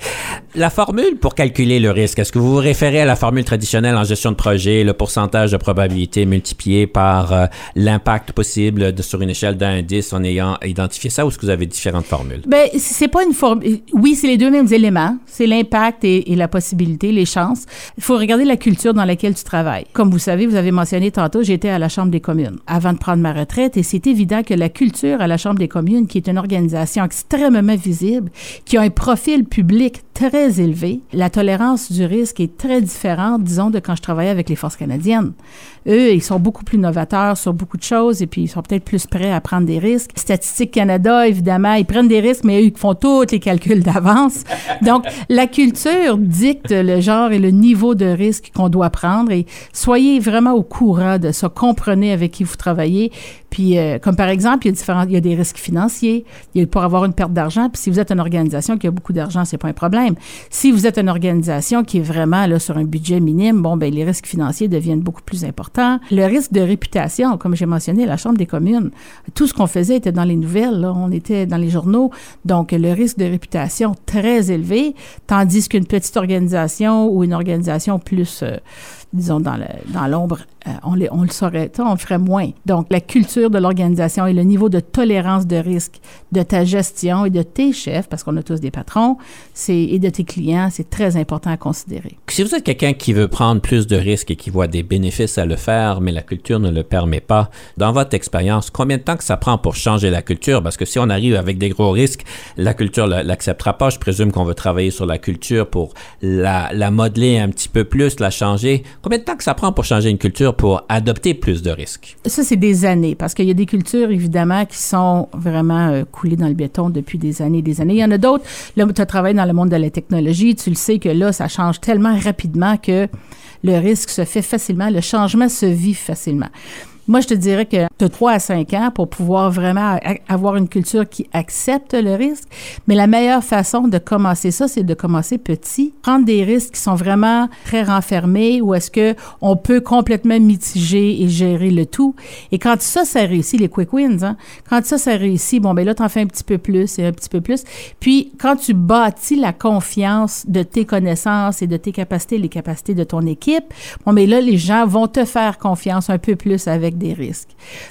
La formule pour calculer le risque, est-ce que vous vous référez à la formule traditionnelle en gestion de projet, le pourcentage de probabilité multiplié par euh, l'impact possible de- sur une échelle d'un 10 en ayant identifié ça, ou est-ce que vous avez différentes formules? Ben, c'est pas une forme. Oui, c'est les deux mêmes éléments. C'est l'impact et, et la possibilité, les chances. Il faut regarder la culture dans laquelle tu travailles. Comme vous savez, vous avez mentionné tantôt, j'étais à la Chambre des communes avant de prendre ma retraite et c'est évident que la culture à la Chambre des communes, qui est une organisation extrêmement visible, qui a un profil public très élevé, la tolérance du risque est très différente, disons, de quand je travaillais avec les forces canadiennes. Eux, ils sont beaucoup plus novateurs sur beaucoup de choses et puis ils sont peut-être plus prêts à prendre des risques. Statistique Canada, évidemment, ils prennent des risques, mais eux, ils font tous les calculs d'avance. Donc, la culture dicte le genre et le niveau de risque qu'on doit prendre et soyez vraiment au courant de ça. Comprenez avec qui vous travaillez. Puis, euh, comme par exemple, il y a différents, il y a des risques financiers. Il y a pour avoir une perte d'argent. Puis, si vous êtes une organisation qui a beaucoup d'argent, c'est pas un problème. Si vous êtes une organisation qui est vraiment là sur un budget minime, bon, ben les risques financiers deviennent beaucoup plus importants. Le risque de réputation, comme j'ai mentionné, la Chambre des communes, tout ce qu'on faisait était dans les nouvelles. Là. On était dans les journaux. Donc, le risque de réputation très élevé, tandis qu'une petite organisation ou une organisation plus euh, disons, dans l'ombre, euh, on, le saurait, on le ferait moins. Donc, la culture de l'organisation et le niveau de tolérance de risque de ta gestion et de tes chefs, parce qu'on a tous des patrons, et de tes clients, c'est très important à considérer. Si vous êtes quelqu'un qui veut prendre plus de risques et qui voit des bénéfices à le faire, mais la culture ne le permet pas, dans votre expérience, combien de temps que ça prend pour changer la culture? Parce que si on arrive avec des gros risques, la culture ne l'acceptera pas. Je présume qu'on veut travailler sur la culture pour la modeler un petit peu plus, la changer. Combien de temps que ça prend pour changer une culture pour adopter plus de risques? Ça, c'est des années, parce qu'il y a des cultures, évidemment, qui sont vraiment euh, coulées dans le béton depuis des années et des années. Il y en a d'autres. Là, tu as travaillé dans le monde de la technologie, tu le sais que là, ça change tellement rapidement que le risque se fait facilement, le changement se vit facilement. Moi, je te dirais que as 3 à 5 ans pour pouvoir vraiment avoir une culture qui accepte le risque. Mais la meilleure façon de commencer ça, c'est de commencer petit. Prendre des risques qui sont vraiment très renfermés ou est-ce que on peut complètement mitiger et gérer le tout. Et quand ça, ça réussit, les quick wins, hein, quand ça, ça réussit, bon, ben là, tu en fais un petit peu plus et un petit peu plus. Puis, quand tu bâtis la confiance de tes connaissances et de tes capacités, les capacités de ton équipe, bon, mais là, les gens vont te faire confiance un peu plus avec des risques.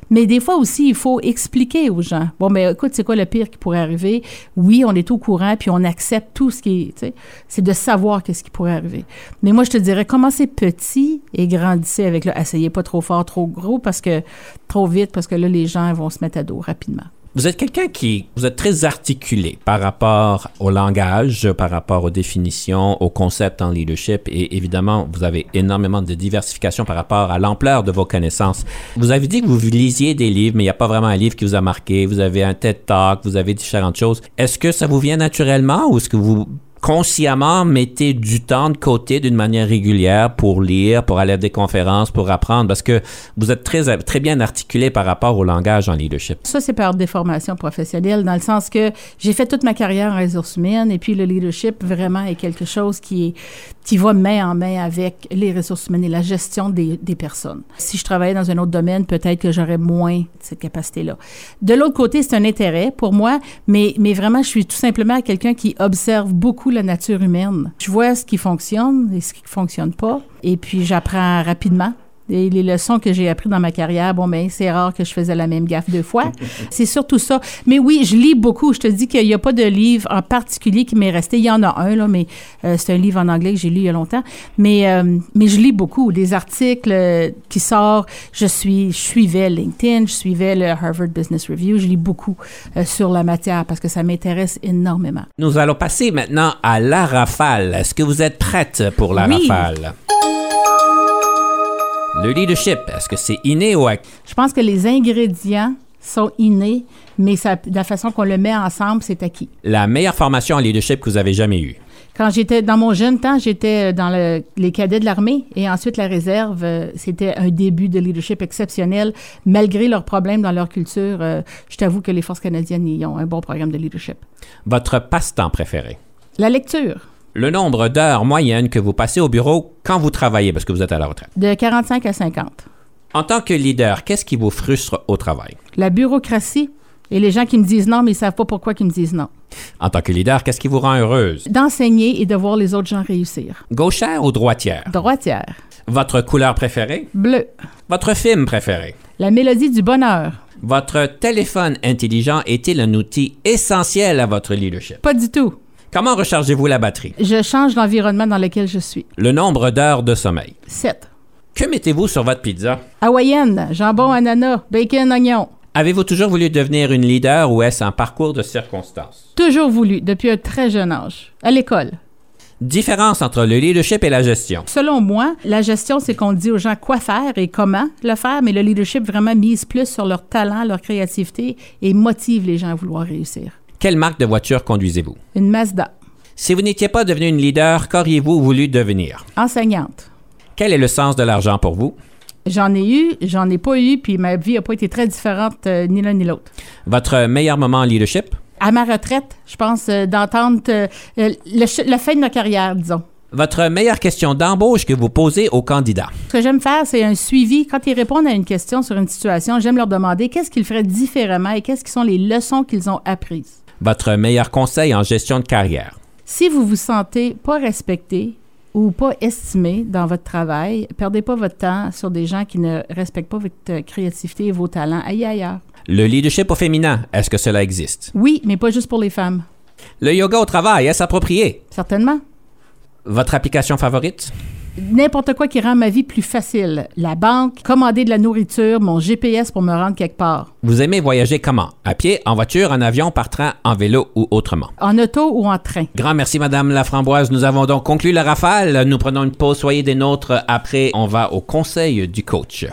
Mais des fois aussi, il faut expliquer aux gens. Bon, mais écoute, c'est quoi le pire qui pourrait arriver? Oui, on est au courant, puis on accepte tout ce qui est, c'est de savoir qu'est-ce qui pourrait arriver. Mais moi, je te dirais, commencez petit et grandissez avec le, essayez pas trop fort, trop gros, parce que, trop vite, parce que là, les gens vont se mettre à dos rapidement. Vous êtes quelqu'un qui, vous êtes très articulé par rapport au langage, par rapport aux définitions, aux concepts en leadership et évidemment, vous avez énormément de diversification par rapport à l'ampleur de vos connaissances. Vous avez dit que vous lisiez des livres, mais il n'y a pas vraiment un livre qui vous a marqué. Vous avez un TED Talk, vous avez différentes choses. Est-ce que ça vous vient naturellement ou est-ce que vous consciemment mettez du temps de côté d'une manière régulière pour lire, pour aller à des conférences, pour apprendre, parce que vous êtes très, très bien articulé par rapport au langage en leadership. Ça, c'est par déformation professionnelle, dans le sens que j'ai fait toute ma carrière en ressources humaines et puis le leadership vraiment est quelque chose qui, qui va main en main avec les ressources humaines et la gestion des, des personnes. Si je travaillais dans un autre domaine, peut-être que j'aurais moins cette capacité-là. De l'autre côté, c'est un intérêt pour moi, mais, mais vraiment, je suis tout simplement quelqu'un qui observe beaucoup la nature humaine. Je vois ce qui fonctionne et ce qui ne fonctionne pas, et puis j'apprends rapidement Et les leçons que j'ai apprises dans ma carrière, bon, ben, c'est rare que je faisais la même gaffe deux fois. [laughs] c'est surtout ça. Mais oui, je lis beaucoup. Je te dis qu'il n'y a pas de livre en particulier qui m'est resté. Il y en a un, là, mais euh, c'est un livre en anglais que j'ai lu il y a longtemps. Mais, euh, mais je lis beaucoup. Des articles euh, qui sortent. Je, suis, je suivais LinkedIn, je suivais le Harvard Business Review. Je lis beaucoup euh, sur la matière parce que ça m'intéresse énormément. Nous allons passer maintenant à la rafale. Est-ce que vous êtes prête pour la Oui. rafale? Le leadership, est-ce que c'est inné ou acquis? Je pense que les ingrédients sont innés, mais ça, de la façon qu'on le met ensemble, c'est acquis. La meilleure formation en leadership que vous avez jamais eue? Quand j'étais dans mon jeune temps, j'étais dans le- les cadets de l'armée et ensuite la réserve. euh, C'était un début de leadership exceptionnel, malgré leurs problèmes dans leur culture. euh, je t'avoue que les forces canadiennes y ont un bon programme de leadership. Votre passe-temps préféré? La lecture, Le nombre d'heures moyennes que vous passez au bureau quand vous travaillez parce que vous êtes à la retraite. de 45 à 50. En tant que leader, qu'est-ce qui vous frustre au travail? La bureaucratie et les gens qui me disent non, mais ils savent pas pourquoi ils me disent non. En tant que leader, qu'est-ce qui vous rend heureuse? D'enseigner et de voir les autres gens réussir. Gauchère ou droitière? Droitière, Votre couleur préférée? bleu, Votre film préféré? la mélodie du bonheur. Votre téléphone intelligent est-il un outil essentiel à votre leadership? Pas du tout. Comment rechargez-vous la batterie? Je change l'environnement dans lequel je suis. Le nombre d'heures de sommeil. 7. Que mettez-vous sur votre pizza? Hawaïenne, jambon, ananas, bacon, oignon. Avez-vous toujours voulu devenir une leader ou est-ce un parcours de circonstances? Toujours voulu, depuis un très jeune âge. À l'école. Différence entre le leadership et la gestion. Selon moi, la gestion, c'est qu'on dit aux gens quoi faire et comment le faire, mais le leadership vraiment mise plus sur leur talent, leur créativité et motive les gens à vouloir réussir. Quelle marque de voiture conduisez-vous? Une Mazda. Si vous n'étiez pas devenu une leader, qu'auriez-vous voulu devenir? Enseignante. Quel est le sens de l'argent pour vous? J'en ai eu, j'en ai pas eu, puis ma vie n'a pas été très différente euh, ni l'un ni l'autre. Votre meilleur moment en leadership? À ma retraite, je pense euh, d'entendre euh, la fin de ma carrière, disons. Votre meilleure question d'embauche que vous posez aux candidats? Ce que j'aime faire, c'est un suivi. Quand ils répondent à une question sur une situation, j'aime leur demander qu'est-ce qu'ils feraient différemment et qu'est-ce qui sont les leçons qu'ils ont apprises. Votre meilleur conseil en gestion de carrière? Si vous vous sentez pas respecté ou pas estimé dans votre travail, perdez pas votre temps sur des gens qui ne respectent pas votre créativité et vos talents. Ailleurs. Le leadership au féminin, est-ce que cela existe? Oui, mais pas juste pour les femmes. Le yoga au travail, est-ce approprié? Certainement. Votre application favorite? N'importe quoi qui rend ma vie plus facile. La banque, commander de la nourriture, mon GPS pour me rendre quelque part. Vous aimez voyager comment? À pied, en voiture, en avion, par train, en vélo ou autrement? En auto ou en train. Grand merci, Madame Laframboise. Nous avons donc conclu la rafale. Nous prenons une pause. Soyez des nôtres. Après, on va au conseil du coach.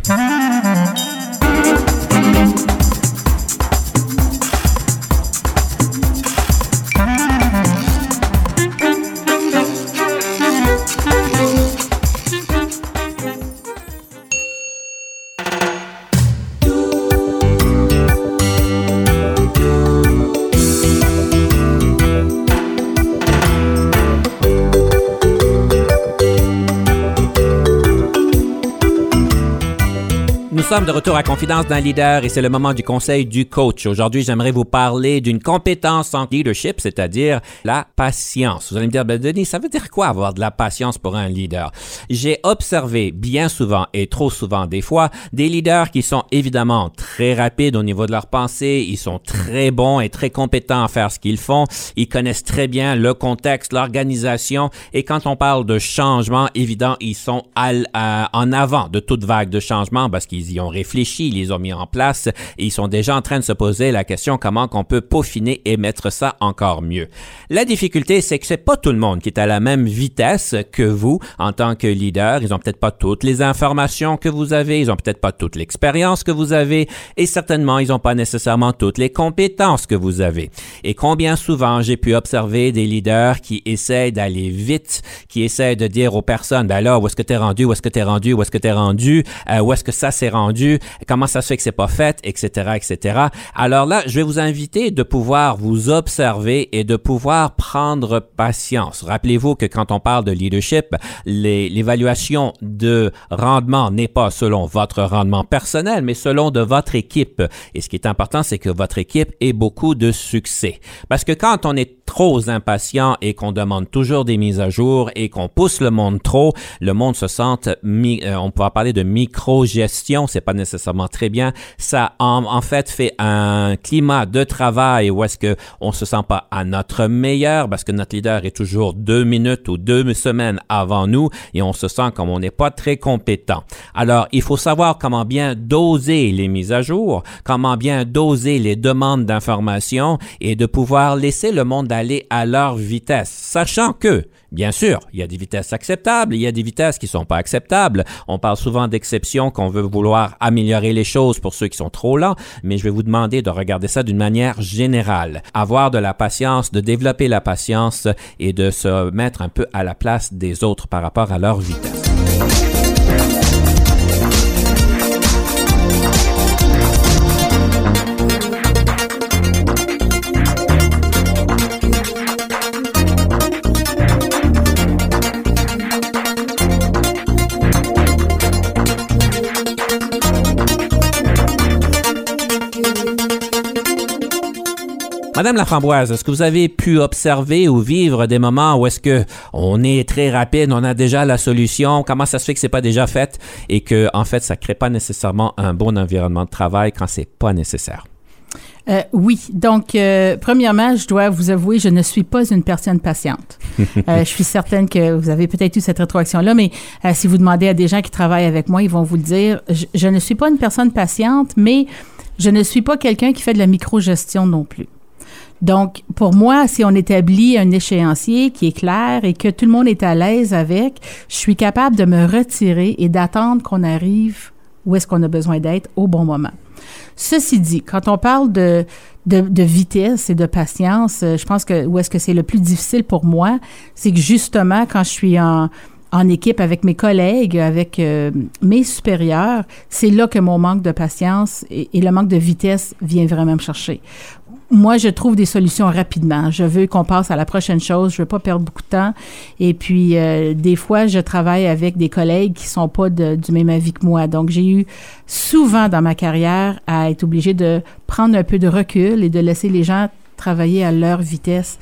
Sommes de retour à Confidence d'un leader et c'est le moment du conseil du coach. Aujourd'hui, j'aimerais vous parler d'une compétence en leadership, c'est-à-dire la patience. Vous allez me dire, ben, Denis, ça veut dire quoi avoir de la patience pour un leader? J'ai observé bien souvent et trop souvent des fois des leaders qui sont évidemment très rapides au niveau de leur pensée, ils sont très bons et très compétents à faire ce qu'ils font, ils connaissent très bien le contexte, l'organisation et quand on parle de changement, évident, ils sont en avant de toute vague de changement parce qu'ils y ont réfléchi, ils les ont mis en place et ils sont déjà en train de se poser la question comment qu'on peut peaufiner et mettre ça encore mieux. La difficulté, c'est que c'est pas tout le monde qui est à la même vitesse que vous en tant que leader. Ils ont peut-être pas toutes les informations que vous avez, ils ont peut-être pas toute l'expérience que vous avez et certainement ils ont pas nécessairement toutes les compétences que vous avez. Et combien souvent j'ai pu observer des leaders qui essaient d'aller vite, qui essaient de dire aux personnes, ben là, où est-ce que t'es rendu, où est-ce que t'es rendu, où est-ce que t'es rendu, euh, où est-ce que ça s'est rendu, comment ça se fait que c'est pas fait, etc., etc. Alors là, je vais vous inviter de pouvoir vous observer et de pouvoir prendre patience. Rappelez-vous que quand on parle de leadership, l'évaluation de rendement n'est pas selon votre rendement personnel, mais selon de votre équipe. Et ce qui est important, c'est que votre équipe ait beaucoup de succès. Parce que quand on est trop impatients et qu'on demande toujours des mises à jour et qu'on pousse le monde trop, le monde se sent, mi- euh, on pourra parler de micro-gestion, c'est pas nécessairement très bien. Ça, en, en fait, fait un climat de travail où est-ce que on se sent pas à notre meilleur parce que notre leader est toujours deux minutes ou deux semaines avant nous et on se sent comme on n'est pas très compétent. Alors, il faut savoir comment bien doser les mises à jour, comment bien doser les demandes d'informations et de pouvoir laisser le monde aller à leur vitesse, sachant que Bien sûr, il y a des vitesses acceptables, il y a des vitesses qui sont pas acceptables. On parle souvent d'exceptions qu'on veut vouloir améliorer les choses pour ceux qui sont trop lents, mais je vais vous demander de regarder ça d'une manière générale. Avoir de la patience, de développer la patience et de se mettre un peu à la place des autres par rapport à leur vitesse. Madame Laframboise, est-ce que vous avez pu observer ou vivre des moments où est-ce que on est très rapide, on a déjà la solution, comment ça se fait que c'est pas déjà fait et que en fait ça crée pas nécessairement un bon environnement de travail quand c'est pas nécessaire? Euh, oui. Donc, euh, premièrement, je dois vous avouer, je ne suis pas une personne patiente. [laughs] Euh, je suis certaine que vous avez peut-être eu cette rétroaction-là, mais si vous demandez à des gens qui travaillent avec moi, ils vont vous le dire. Je, je ne suis pas une personne patiente, mais je ne suis pas quelqu'un qui fait de la microgestion non plus. Donc, pour moi, si on établit un échéancier qui est clair et que tout le monde est à l'aise avec, je suis capable de me retirer et d'attendre qu'on arrive où est-ce qu'on a besoin d'être au bon moment. Ceci dit, quand on parle de, de, vitesse et de patience, euh, je pense que où est-ce que c'est le plus difficile pour moi, c'est que justement, quand je suis en, en équipe avec mes collègues, avec euh, mes supérieurs, c'est là que mon manque de patience et, et le manque de vitesse vient vraiment me chercher moi, je trouve des solutions rapidement. Je veux qu'on passe à la prochaine chose. Je veux pas perdre beaucoup de temps. Et puis, euh, des fois, je travaille avec des collègues qui sont pas du même avis que moi. Donc, j'ai eu souvent dans ma carrière à être obligée de prendre un peu de recul et de laisser les gens travailler à leur vitesse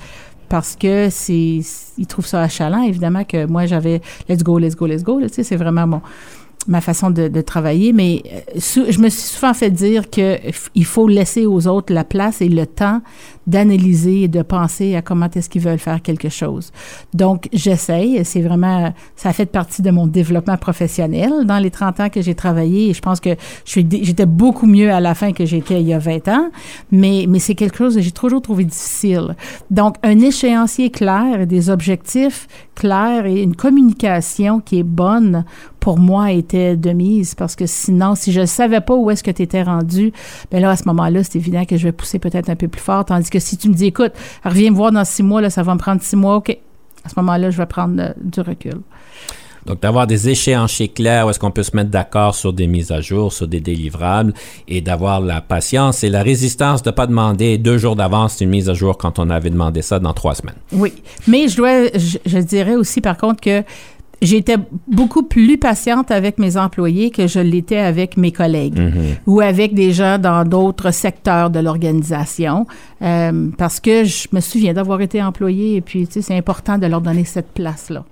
parce que c'est ils trouvent ça achalant évidemment que moi j'avais let's go let's go let's go tu sais c'est vraiment mon ma façon de, de travailler, mais euh, sou- je me suis souvent fait dire que f- il faut laisser aux autres la place et le temps d'analyser et de penser à comment est-ce qu'ils veulent faire quelque chose. Donc, j'essaye. C'est vraiment, ça fait partie de mon développement professionnel dans les 30 ans que j'ai travaillé. Je pense que j'étais beaucoup mieux à la fin que j'étais il y a 20 ans. Mais, mais c'est quelque chose que j'ai toujours trouvé difficile. Donc, un échéancier clair des objectifs clairs et une communication qui est bonne pour moi était de mise parce que sinon, si je savais pas où est-ce que tu étais rendu, ben là, à ce moment-là, c'est évident que je vais pousser peut-être un peu plus fort. Tandis que si tu me dis, écoute, reviens me voir dans six mois, là, ça va me prendre six mois, OK. À ce moment-là, je vais prendre euh, du recul. Donc, d'avoir des échéanciers clairs où est-ce qu'on peut se mettre d'accord sur des mises à jour, sur des délivrables et d'avoir la patience et la résistance de pas demander deux jours d'avance une mise à jour quand on avait demandé ça dans trois semaines. Oui. Mais je dois, je, je dirais aussi, par contre, que j'étais beaucoup plus patiente avec mes employés que je l'étais avec mes collègues ou avec des gens dans d'autres secteurs de l'organisation. Euh, parce que je me souviens d'avoir été employée et puis, tu sais, c'est important de leur donner cette place-là.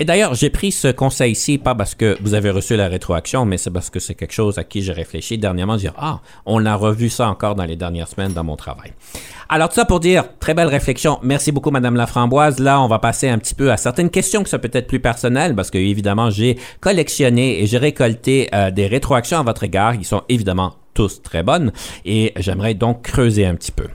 Et d'ailleurs, j'ai pris ce conseil-ci, pas parce que vous avez reçu la rétroaction, mais c'est parce que c'est quelque chose à qui j'ai réfléchi dernièrement, dire, ah, on a revu ça encore dans les dernières semaines dans mon travail. Alors, tout ça pour dire, très belle réflexion. Merci beaucoup, Madame Laframboise. Là, on va passer un petit peu à certaines questions qui sont peut-être plus personnelles, parce que, évidemment, j'ai collectionné et j'ai récolté euh, des rétroactions à votre égard. Ils sont évidemment tous très bonnes. Et j'aimerais donc creuser un petit peu.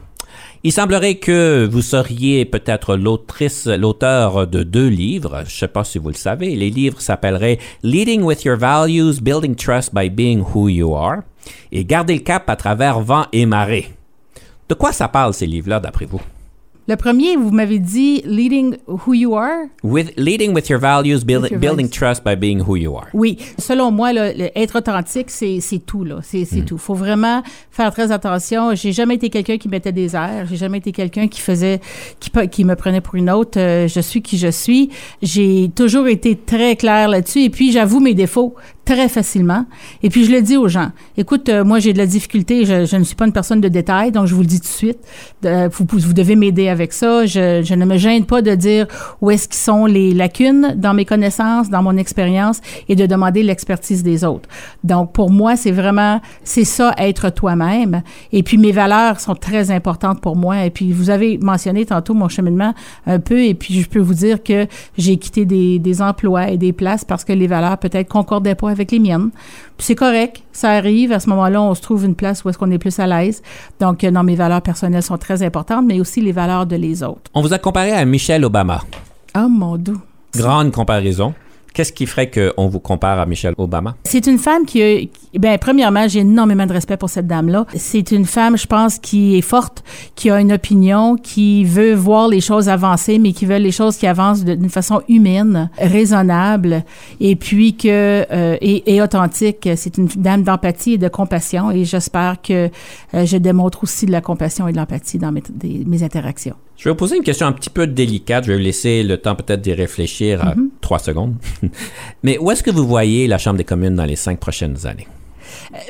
Il semblerait que vous seriez peut-être l'autrice, l'auteur de deux livres. Je ne sais pas si vous le savez. Les livres s'appelleraient Leading with Your Values, Building Trust by Being Who You Are et Garder le cap à travers vent et marée. De quoi ça parle ces livres-là d'après vous? Le premier, vous m'avez dit Leading Who You Are. With, leading with your values, build- With your building values. trust by being who you are. Oui, selon moi, là, être authentique, c'est c'est tout là, c'est c'est tout. Faut vraiment faire très attention. J'ai jamais été quelqu'un qui mettait des airs. J'ai jamais été quelqu'un qui faisait, qui qui me prenait pour une autre. Euh, je suis qui je suis. J'ai toujours été très claire là-dessus. Et puis j'avoue mes défauts très facilement. Et puis, je le dis aux gens. Écoute, euh, moi, j'ai de la difficulté. Je, ne suis pas une personne de détail, donc je vous le dis tout de suite. Vous, vous, devez m'aider avec ça. Je, ne me gêne pas de dire où est-ce qui sont les lacunes dans mes connaissances, dans mon expérience et de demander l'expertise des autres. Donc, pour moi, c'est vraiment, c'est ça, être toi-même. Et puis, mes valeurs sont très importantes pour moi. Et puis, vous avez mentionné tantôt mon cheminement un peu. Et puis, je peux vous dire que j'ai quitté des, des emplois et des places parce que les valeurs peut-être concordaient pas avec les miennes. c'est correct, ça arrive. À ce moment-là, on se trouve une place où est-ce qu'on est plus à l'aise. Donc, euh, non, mes valeurs personnelles sont très importantes, mais aussi les valeurs de les autres. On vous a comparé à Michelle Obama. Oh mon doux. Grande comparaison. Qu'est-ce qui ferait qu'on vous compare à Michelle Obama? C'est une femme qui a, ben, premièrement, j'ai énormément de respect pour cette dame-là. C'est une femme, je pense, qui est forte, qui a une opinion, qui veut voir les choses avancer, mais qui veut les choses qui avancent d'une façon humaine, raisonnable, et puis que, euh, et, authentique. C'est une dame d'empathie et de compassion, et j'espère que euh, je démontre aussi de la compassion et de l'empathie dans mes interactions. Je vais vous poser une question un petit peu délicate. Je vais vous laisser le temps peut-être d'y réfléchir à mm-hmm. trois secondes. [laughs] Mais où est-ce que vous voyez la Chambre des communes dans les cinq prochaines années?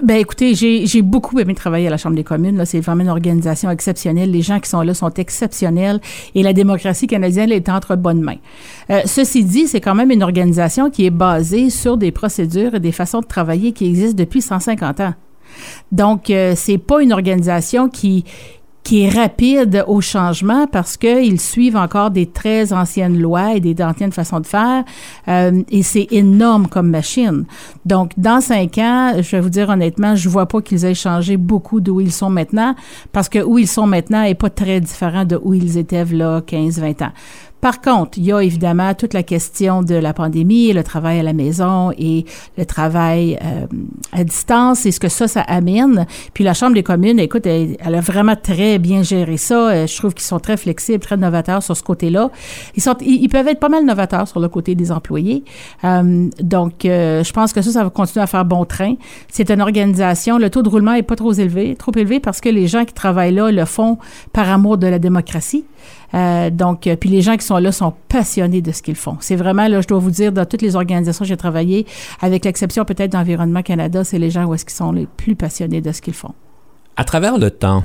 Ben écoutez, j'ai beaucoup aimé travailler à la Chambre des communes. C'est vraiment une organisation exceptionnelle. Les gens qui sont là sont exceptionnels et la démocratie canadienne est entre bonnes mains. Euh, ceci dit, c'est quand même une organisation qui est basée sur des procédures et des façons de travailler qui existent depuis 150 ans. Donc, euh, c'est pas une organisation qui qui est rapide au changement parce qu'ils suivent encore des très anciennes lois et des anciennes façons de faire. Euh, et c'est énorme comme machine. Donc, dans cinq ans, je vais vous dire honnêtement, je vois pas qu'ils aient changé beaucoup d'où ils sont maintenant parce que où ils sont maintenant est pas très différent de où ils étaient là 15, 20 ans. Par contre, il y a évidemment toute la question de la pandémie, le travail à la maison et le travail euh, à distance et ce que ça, ça amène. Puis la Chambre des communes, écoute, elle, a vraiment très bien géré ça. Euh, je trouve qu'ils sont très flexibles, très novateurs sur ce côté-là. Ils, sont, ils, peuvent être pas mal novateurs sur le côté des employés. Euh, donc, euh, je pense que ça, ça va continuer à faire bon train. C'est une organisation, le taux de roulement est pas trop élevé, trop élevé parce que les gens qui travaillent là le font par amour de la démocratie. Euh, donc, euh, puis les gens qui sont là sont passionnés de ce qu'ils font. C'est vraiment, là, je dois vous dire, dans toutes les organisations que j'ai travaillé, avec l'exception peut-être d'Environnement Canada, c'est les gens où est-ce qu'ils sont les plus passionnés de ce qu'ils font. À travers le temps,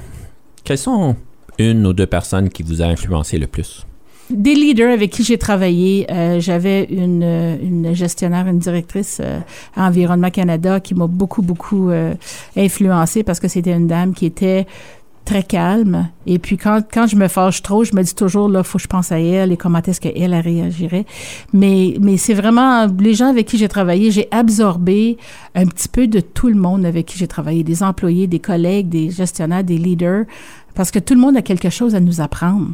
quelles sont une ou deux personnes qui vous a influencé le plus? Des leaders avec qui j'ai travaillé. Euh, J'avais une, une, gestionnaire, une directrice euh, à Environnement Canada qui m'a beaucoup, beaucoup euh, influencé parce que c'était une dame qui était très calme. Et puis quand, quand je me fâche trop, je me dis toujours, là, faut que je pense à elle et comment est-ce qu'elle, elle réagirait. Mais, mais c'est vraiment, les gens avec qui j'ai travaillé, j'ai absorbé un petit peu de tout le monde avec qui j'ai travaillé, des employés, des collègues, des gestionnaires, des leaders, parce que tout le monde a quelque chose à nous apprendre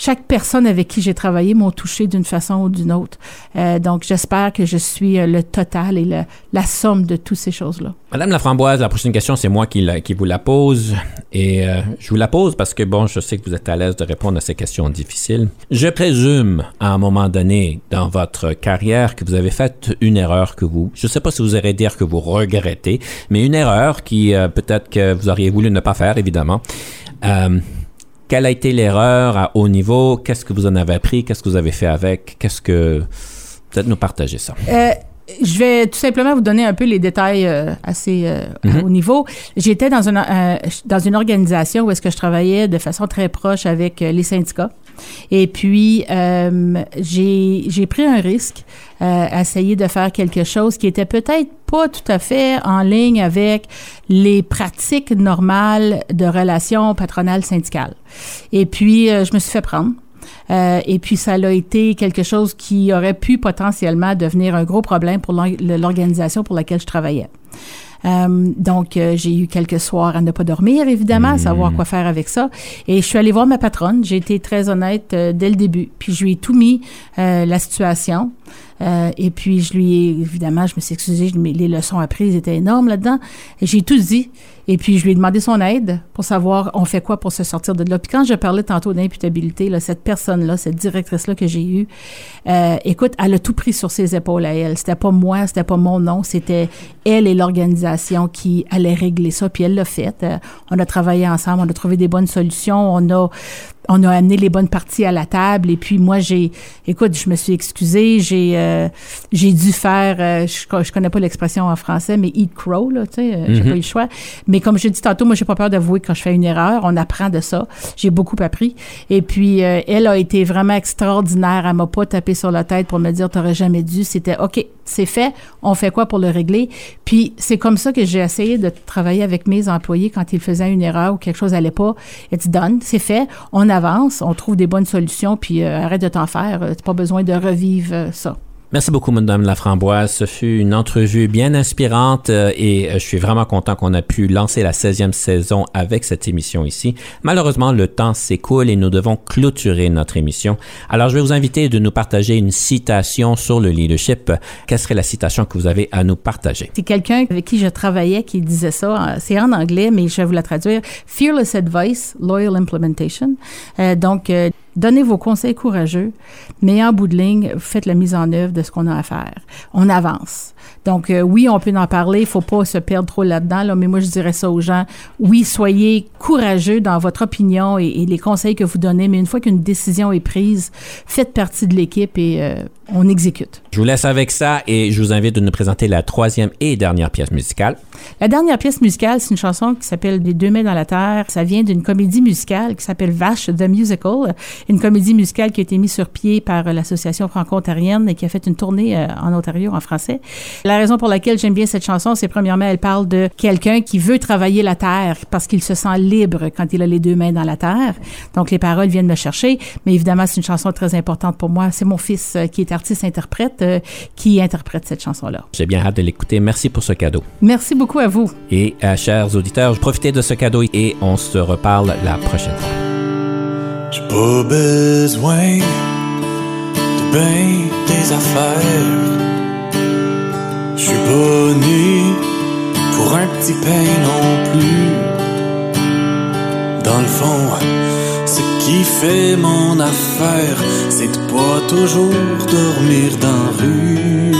chaque personne avec qui j'ai travaillé m'ont touché d'une façon ou d'une autre. Euh, donc, j'espère que je suis euh, le total et la somme de toutes ces choses-là. Madame Laframboise, la prochaine question, c'est moi qui, vous la pose. Et euh, je vous la pose parce que, bon, je sais que vous êtes à l'aise de répondre à ces questions difficiles. Je présume, à un moment donné dans votre carrière, que vous avez fait une erreur que vous, je ne sais pas si vous allez dire que vous regrettez, mais une erreur qui peut-être que vous auriez voulu ne pas faire, évidemment. Quelle a été l'erreur à haut niveau? Qu'est-ce que vous en avez appris? Qu'est-ce que vous avez fait avec? Qu'est-ce que... Peut-être nous partager ça. Euh, je vais tout simplement vous donner un peu les détails euh, assez euh, mm-hmm. haut niveau. J'étais dans une, euh, dans une organisation où est-ce que je travaillais de façon très proche avec les syndicats. Et puis, euh, j'ai pris un risque euh, à essayer de faire quelque chose qui était peut-être pas tout à fait en ligne avec les pratiques normales de relations patronales syndicales. Et puis, euh, je me suis fait prendre. Euh, et puis, ça a été quelque chose qui aurait pu potentiellement devenir un gros problème pour l'organisation pour laquelle je travaillais. Euh, donc, euh, j'ai eu quelques soirs à ne pas dormir, évidemment, à savoir hmm. quoi faire avec ça. Et je suis allée voir ma patronne. J'ai été très honnête euh, dès le début. Puis, je lui ai tout mis la situation. Euh, et puis, je lui ai, évidemment, je me suis excusée, mais les leçons apprises étaient énormes là-dedans. J'ai tout dit. Et puis, je lui ai demandé son aide pour savoir on fait quoi pour se sortir de là. Puis, quand je parlais tantôt d'imputabilité, cette personne-là, cette directrice-là que j'ai eue, euh, écoute, elle a tout pris sur ses épaules à elle. C'était pas moi, c'était pas mon nom, c'était elle et l'organisation qui allaient régler ça. Puis, elle l'a fait. Euh, on a travaillé ensemble, on a trouvé des bonnes solutions. On a on a amené les bonnes parties à la table. Et puis moi, j'ai, écoute, je me suis excusée. J'ai, euh, j'ai dû faire, euh, je, je connais pas l'expression en français, mais eat crow, là, tu sais, euh, j'ai Mhm. pas eu le choix. Mais comme je dis tantôt, moi, j'ai pas peur d'avouer quand je fais une erreur. On apprend de ça. J'ai beaucoup appris. Et puis, euh, elle a été vraiment extraordinaire. Elle m'a pas tapé sur la tête pour me dire, t'aurais jamais dû. C'était, OK, c'est fait. On fait quoi pour le régler? Puis, c'est comme ça que j'ai essayé de travailler avec mes employés quand ils faisaient une erreur ou quelque chose allait pas. It's done. C'est fait. On On trouve des bonnes solutions. Puis, euh, arrête de t'en faire. Euh, T'as pas besoin de revivre euh, ça. Merci beaucoup, Madame Laframboise. Ce fut une entrevue bien inspirante euh, et euh, je suis vraiment content qu'on a pu lancer la 16e saison avec cette émission ici. Malheureusement, le temps s'écoule et nous devons clôturer notre émission. Alors, je vais vous inviter de nous partager une citation sur le leadership. Quelle serait la citation que vous avez à nous partager? C'est quelqu'un avec qui je travaillais qui disait ça. Euh, C'est en anglais, mais je vais vous la traduire. Fearless advice, loyal implementation. Euh, donc, euh, donnez vos conseils courageux, mais en bout de ligne, faites la mise en œuvre de ce qu'on a à faire. On avance. Donc, euh, oui, on peut en parler. Il faut pas se perdre trop là-dedans, là, mais moi, je dirais ça aux gens. Oui, soyez courageux dans votre opinion et, et les conseils que vous donnez, mais une fois qu'une décision est prise, faites partie de l'équipe et euh, on exécute. Je vous laisse avec ça et je vous invite de nous présenter la troisième et dernière pièce musicale. La dernière pièce musicale, c'est une chanson qui s'appelle Les deux mains dans la terre. Ça vient d'une comédie musicale qui s'appelle Vache the Musical, une comédie musicale qui a été mise sur pied par euh, l'association franco-ontarienne et qui a fait une tournée en Ontario en français. La raison pour laquelle j'aime bien cette chanson, c'est premièrement, elle parle de quelqu'un qui veut travailler la terre parce qu'il se sent libre quand il a les deux mains dans la terre. Donc les paroles viennent me chercher, mais évidemment, c'est une chanson très importante pour moi. C'est mon fils euh, qui est artiste-interprète euh, qui interprète cette chanson-là. J'ai bien hâte de l'écouter. Merci pour ce cadeau. Merci beaucoup à vous. Et euh, chers auditeurs, profitez de ce cadeau et on se reparle la prochaine fois. J'ai pas besoin de des affaires. Je suis pas né pour un petit pain non plus. Dans le fond, ce qui fait mon affaire, c'est de pas toujours dormir dans la rue.